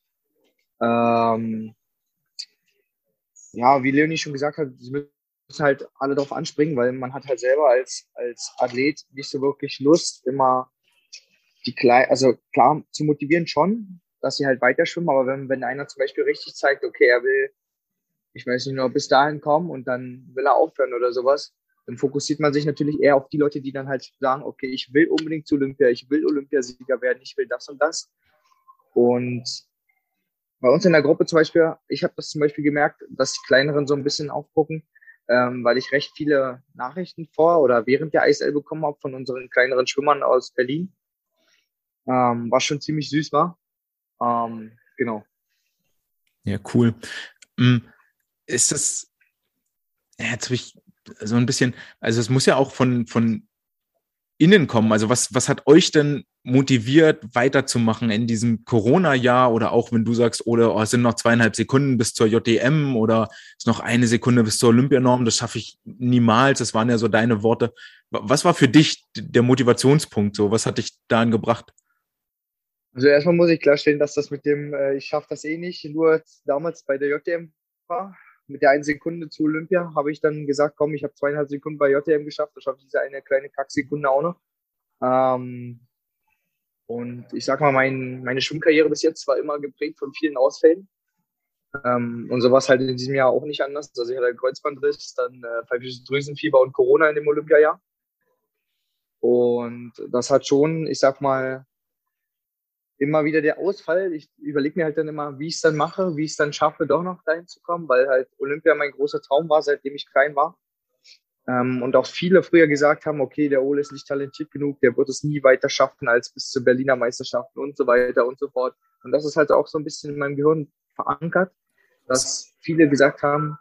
Ähm, ja, wie Leonie schon gesagt hat, sie müssen halt alle darauf anspringen, weil man hat halt selber als, als Athlet nicht so wirklich Lust, immer die klein, also klar zu motivieren schon, dass sie halt weiter schwimmen, aber wenn, wenn einer zum Beispiel richtig zeigt, okay, er will, ich weiß nicht nur bis dahin kommen und dann will er aufhören oder sowas, dann fokussiert man sich natürlich eher auf die Leute, die dann halt sagen, okay, ich will unbedingt zu Olympia, ich will Olympiasieger werden, ich will das und das. Und bei uns in der Gruppe zum Beispiel, ich habe das zum Beispiel gemerkt, dass die Kleineren so ein bisschen aufgucken, ähm, weil ich recht viele Nachrichten vor oder während der ISL bekommen habe von unseren kleineren Schwimmern aus Berlin, ähm, was schon ziemlich süß war. Ähm, genau. Ja, cool. Hm, ist das, jetzt habe ich so ein bisschen, also es muss ja auch von, von innen kommen. Also was, was hat euch denn motiviert, weiterzumachen in diesem Corona-Jahr oder auch wenn du sagst, oder oh, es sind noch zweieinhalb Sekunden bis zur JDM oder es ist noch eine Sekunde bis zur Olympianorm, das schaffe ich niemals. Das waren ja so deine Worte. Was war für dich der Motivationspunkt so? Was hat dich dahin gebracht? Also erstmal muss ich klarstellen, dass das mit dem, äh, ich schaffe das eh nicht, nur damals bei der JDM war. Mit der einen Sekunde zu Olympia habe ich dann gesagt, komm, ich habe zweieinhalb Sekunden bei JDM geschafft, da schaffe ich diese eine kleine Kacksekunde auch noch. Ähm, und ich sag mal, mein, meine Schwimmkarriere bis jetzt war immer geprägt von vielen Ausfällen. Ähm, und so war es halt in diesem Jahr auch nicht anders. Also ich hatte einen Kreuzbandriss, dann äh, pfeifisches Drüsenfieber und Corona in dem Olympiajahr. Und das hat schon, ich sag mal, immer wieder der Ausfall. Ich überlege mir halt dann immer, wie ich es dann mache, wie ich es dann schaffe, doch noch dahin zu kommen, weil halt Olympia mein großer Traum war, seitdem ich klein war. Ähm, und auch viele früher gesagt haben, okay, der Ole ist nicht talentiert genug, der wird es nie weiter schaffen als bis zur Berliner Meisterschaften und so weiter und so fort. Und das ist halt auch so ein bisschen in meinem Gehirn verankert, dass viele gesagt haben,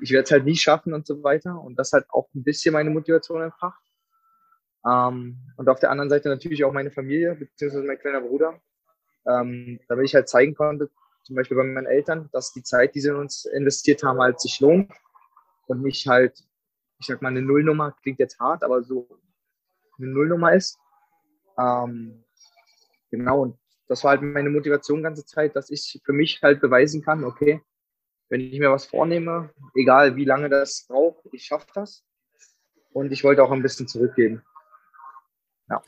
ich werde es halt nie schaffen und so weiter. Und das halt auch ein bisschen meine Motivation entfacht. Ähm, und auf der anderen Seite natürlich auch meine Familie, beziehungsweise mein kleiner Bruder, ähm, damit ich halt zeigen konnte, zum Beispiel bei meinen Eltern, dass die Zeit, die sie in uns investiert haben, halt sich lohnt und nicht halt, ich sag mal, eine Nullnummer, klingt jetzt hart, aber so eine Nullnummer ist. Ähm, genau, und das war halt meine Motivation die ganze Zeit, dass ich für mich halt beweisen kann, okay, wenn ich mir was vornehme, egal wie lange das braucht, ich schaffe das. Und ich wollte auch ein bisschen zurückgeben. Ja.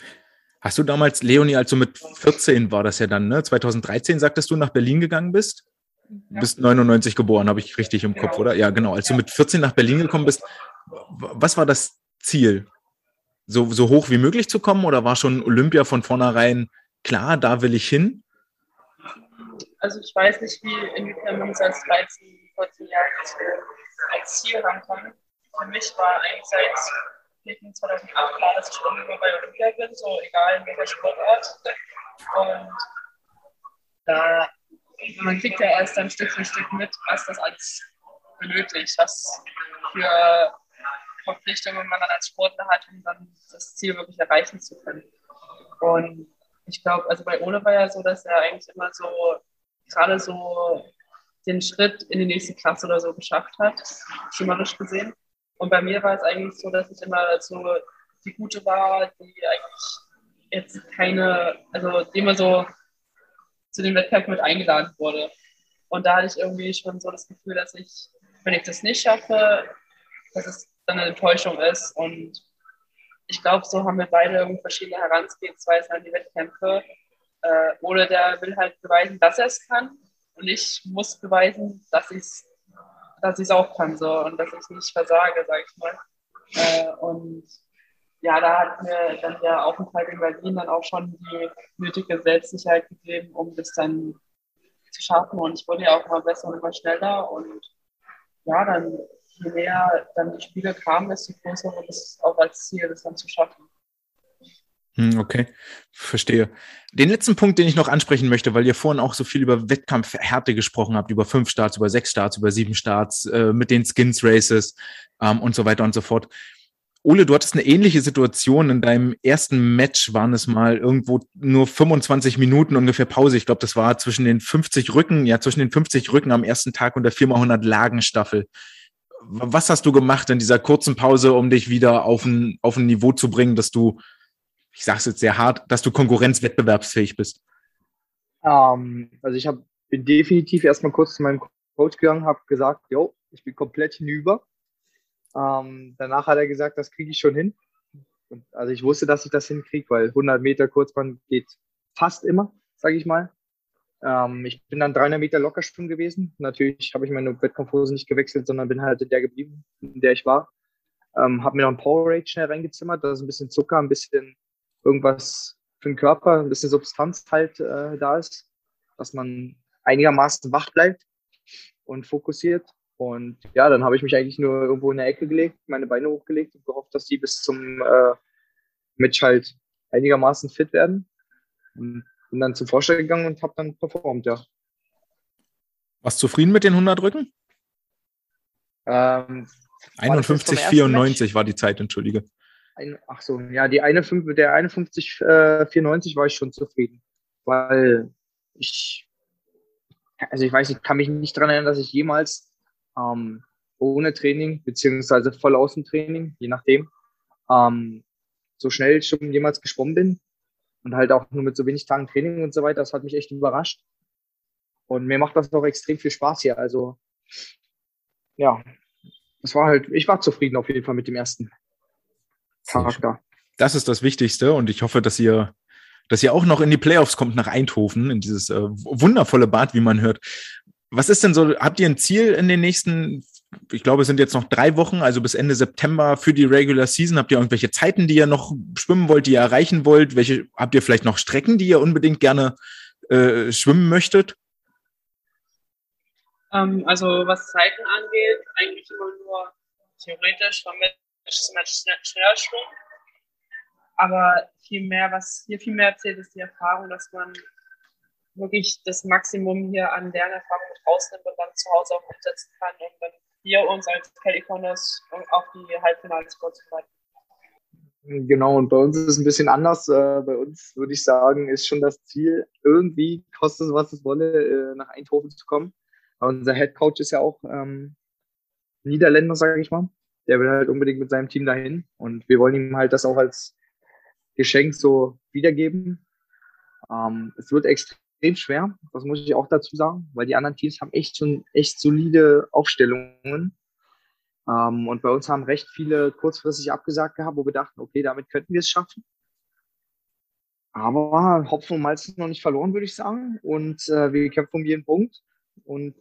Hast du damals, Leonie, also mit 14 war das ja dann, ne? 2013 sagtest du, nach Berlin gegangen bist? Du bist 99 geboren, habe ich richtig im genau. Kopf, oder? Ja, genau. Als du mit 14 nach Berlin gekommen bist, was war das Ziel? so, so hoch wie möglich zu kommen oder war schon Olympia von vornherein klar, da will ich hin? Also ich weiß nicht, wie inwiefern man es als 13, 14 Jahre als Ziel haben kann. Für mich war eigentlich seit 2008 klar, dass ich irgendwann bei Olympia bin, so egal in welcher Sportart. Und da, man kriegt ja erst dann Stück für Stück mit, was das alles benötigt, was für Verpflichtungen man dann als Sportler hat, um dann das Ziel wirklich erreichen zu können. Und ich glaube, also bei Ole war ja so, dass er eigentlich immer so, gerade so den Schritt in die nächste Klasse oder so geschafft hat, schimmerisch gesehen. Und bei mir war es eigentlich so, dass ich immer so die Gute war, die eigentlich jetzt keine, also die immer so zu den Wettkämpfen mit eingeladen wurde. Und da hatte ich irgendwie schon so das Gefühl, dass ich, wenn ich das nicht schaffe, dass es dann eine Enttäuschung ist. Und ich glaube, so haben wir beide irgendwie verschiedene Herangehensweisen an die Wettkämpfe. Äh, oder der will halt beweisen, dass er es kann. Und ich muss beweisen, dass ich es dass ich's auch kann so und dass ich nicht versage, sag ich mal. Äh, und ja, da hat mir dann der Aufenthalt in Berlin dann auch schon die nötige Selbstsicherheit gegeben, um das dann zu schaffen. Und ich wurde ja auch immer besser und immer schneller. Und ja, dann je näher dann die Spiele kamen, desto größer wurde es auch als Ziel, das dann zu schaffen. Hm, okay, verstehe. Den letzten Punkt, den ich noch ansprechen möchte, weil ihr vorhin auch so viel über Wettkampfhärte gesprochen habt, über fünf Starts, über sechs Starts, über sieben Starts, äh, mit den Skins Races ähm, und so weiter und so fort. Ole, du hattest eine ähnliche Situation. In deinem ersten Match waren es mal irgendwo nur 25 Minuten ungefähr Pause. Ich glaube, das war zwischen den 50 Rücken, ja, zwischen den 50 Rücken am ersten Tag und der 4x100 Lagenstaffel was hast du gemacht in dieser kurzen Pause, um dich wieder auf ein, auf ein Niveau zu bringen, dass du, ich sage es jetzt sehr hart, dass du konkurrenzwettbewerbsfähig bist? Ähm, also ich hab, bin definitiv erstmal kurz zu meinem Coach gegangen, habe gesagt, jo, ich bin komplett hinüber. Ähm, danach hat er gesagt, das kriege ich schon hin. Und also ich wusste, dass ich das hinkriege, weil 100 Meter Kurzbahn geht fast immer, sage ich mal. Ähm, ich bin dann 300 Meter locker schwimmen gewesen. Natürlich habe ich meine Wettkampfhose nicht gewechselt, sondern bin halt in der geblieben, in der ich war. Ähm, habe mir noch ein Powerade schnell reingezimmert, da ist ein bisschen Zucker, ein bisschen irgendwas für den Körper, ein bisschen Substanz halt äh, da ist, dass man einigermaßen wach bleibt und fokussiert. Und ja, dann habe ich mich eigentlich nur irgendwo in der Ecke gelegt, meine Beine hochgelegt und gehofft, dass die bis zum äh, Match halt einigermaßen fit werden. Und bin dann zum Vorstand gegangen und habe dann performt, ja. Warst du zufrieden mit den 100 Rücken? Ähm, 51,94 war die Zeit, entschuldige. Ein, ach so, ja, die eine, der 51,94 äh, war ich schon zufrieden, weil ich, also ich weiß, ich kann mich nicht daran erinnern, dass ich jemals ähm, ohne Training, beziehungsweise voll Außentraining, je nachdem, ähm, so schnell schon jemals geschwommen bin und halt auch nur mit so wenig Tagen Training und so weiter. Das hat mich echt überrascht. Und mir macht das auch extrem viel Spaß hier. Also, ja, das war halt, ich war zufrieden auf jeden Fall mit dem ersten Da. Das ist das Wichtigste und ich hoffe, dass ihr, dass ihr auch noch in die Playoffs kommt nach Eindhoven, in dieses äh, wundervolle Bad, wie man hört. Was ist denn so, habt ihr ein Ziel in den nächsten ich glaube, es sind jetzt noch drei Wochen, also bis Ende September für die Regular Season. Habt ihr irgendwelche Zeiten, die ihr noch schwimmen wollt, die ihr erreichen wollt? Welche habt ihr vielleicht noch Strecken, die ihr unbedingt gerne äh, schwimmen möchtet? Ähm, also was Zeiten angeht, eigentlich immer nur theoretisch von Match schneller schwimmen. Aber viel mehr, was hier viel mehr zählt, ist die Erfahrung, dass man wirklich das Maximum hier an Lernerfahrung rausnimmt und dann zu Hause auch umsetzen kann und dann wir uns als Pelicanos auf die Halbfinals vorzubereiten. Genau, und bei uns ist es ein bisschen anders. Äh, bei uns würde ich sagen, ist schon das Ziel, irgendwie, kostet es was es wolle, äh, nach Eindhoven zu kommen. Unser Head Coach ist ja auch ähm, Niederländer, sage ich mal. Der will halt unbedingt mit seinem Team dahin. Und wir wollen ihm halt das auch als Geschenk so wiedergeben. Ähm, es wird extrem schwer. Das muss ich auch dazu sagen, weil die anderen Teams haben echt schon echt solide Aufstellungen. Ähm, und bei uns haben recht viele kurzfristig abgesagt gehabt, wo wir dachten, okay, damit könnten wir es schaffen. Aber Hopfen und Malz noch nicht verloren, würde ich sagen. Und äh, wir kämpfen um jeden Punkt. Und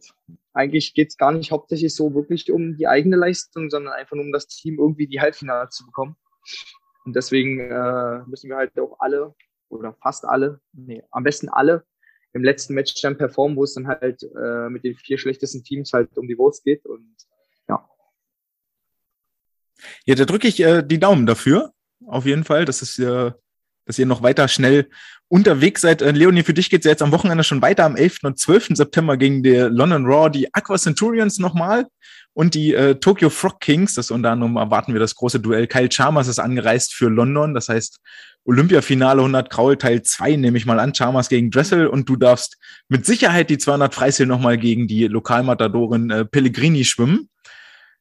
eigentlich geht es gar nicht hauptsächlich so wirklich um die eigene Leistung, sondern einfach nur um das Team irgendwie die Halbfinale zu bekommen. Und deswegen äh, müssen wir halt auch alle oder fast alle, nee, am besten alle im letzten Match dann performen, wo es dann halt äh, mit den vier schlechtesten Teams halt um die Wurst geht. Und ja. Ja, da drücke ich äh, die Daumen dafür. Auf jeden Fall. Das ist äh, dass ihr noch weiter schnell unterwegs seid. Äh, Leonie, für dich geht es jetzt am Wochenende schon weiter. Am 11. und 12. September gegen die London Raw, die Aqua Centurions nochmal und die äh, Tokyo Frog Kings. Das unter anderem erwarten wir das große Duell. Kyle Chalmers ist angereist für London. Das heißt, Olympiafinale 100 Kraul Teil 2 nehme ich mal an. Chalmers gegen Dressel und du darfst mit Sicherheit die 200 Freistil nochmal gegen die Lokalmatadorin äh, Pellegrini schwimmen.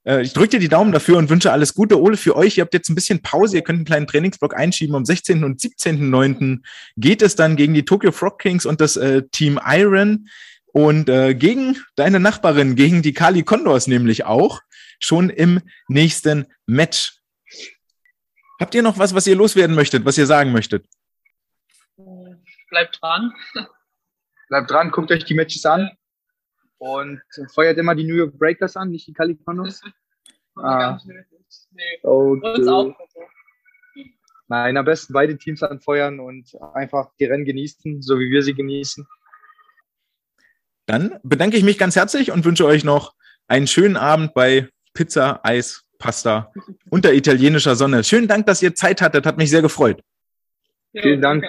Äh, ich drücke dir die Daumen dafür und wünsche alles Gute. Ole, für euch, ihr habt jetzt ein bisschen Pause, ihr könnt einen kleinen Trainingsblock einschieben. Am 16. und 17.9. geht es dann gegen die Tokyo Frog Kings und das äh, Team Iron und äh, gegen deine Nachbarin, gegen die Kali Condors nämlich auch, schon im nächsten Match. Habt ihr noch was, was ihr loswerden möchtet, was ihr sagen möchtet? Bleibt dran. Bleibt dran, guckt euch die Matches an. Und feuert immer die New York Breakers an, nicht die Californos. ah. *laughs* Nee. Okay. Nein, am besten beide Teams anfeuern und einfach die Rennen genießen, so wie wir sie genießen. Dann bedanke ich mich ganz herzlich und wünsche euch noch einen schönen Abend bei Pizza, Eis, Pasta unter italienischer Sonne. Schönen Dank, dass ihr Zeit hattet, hat mich sehr gefreut. Ja, Vielen Dank.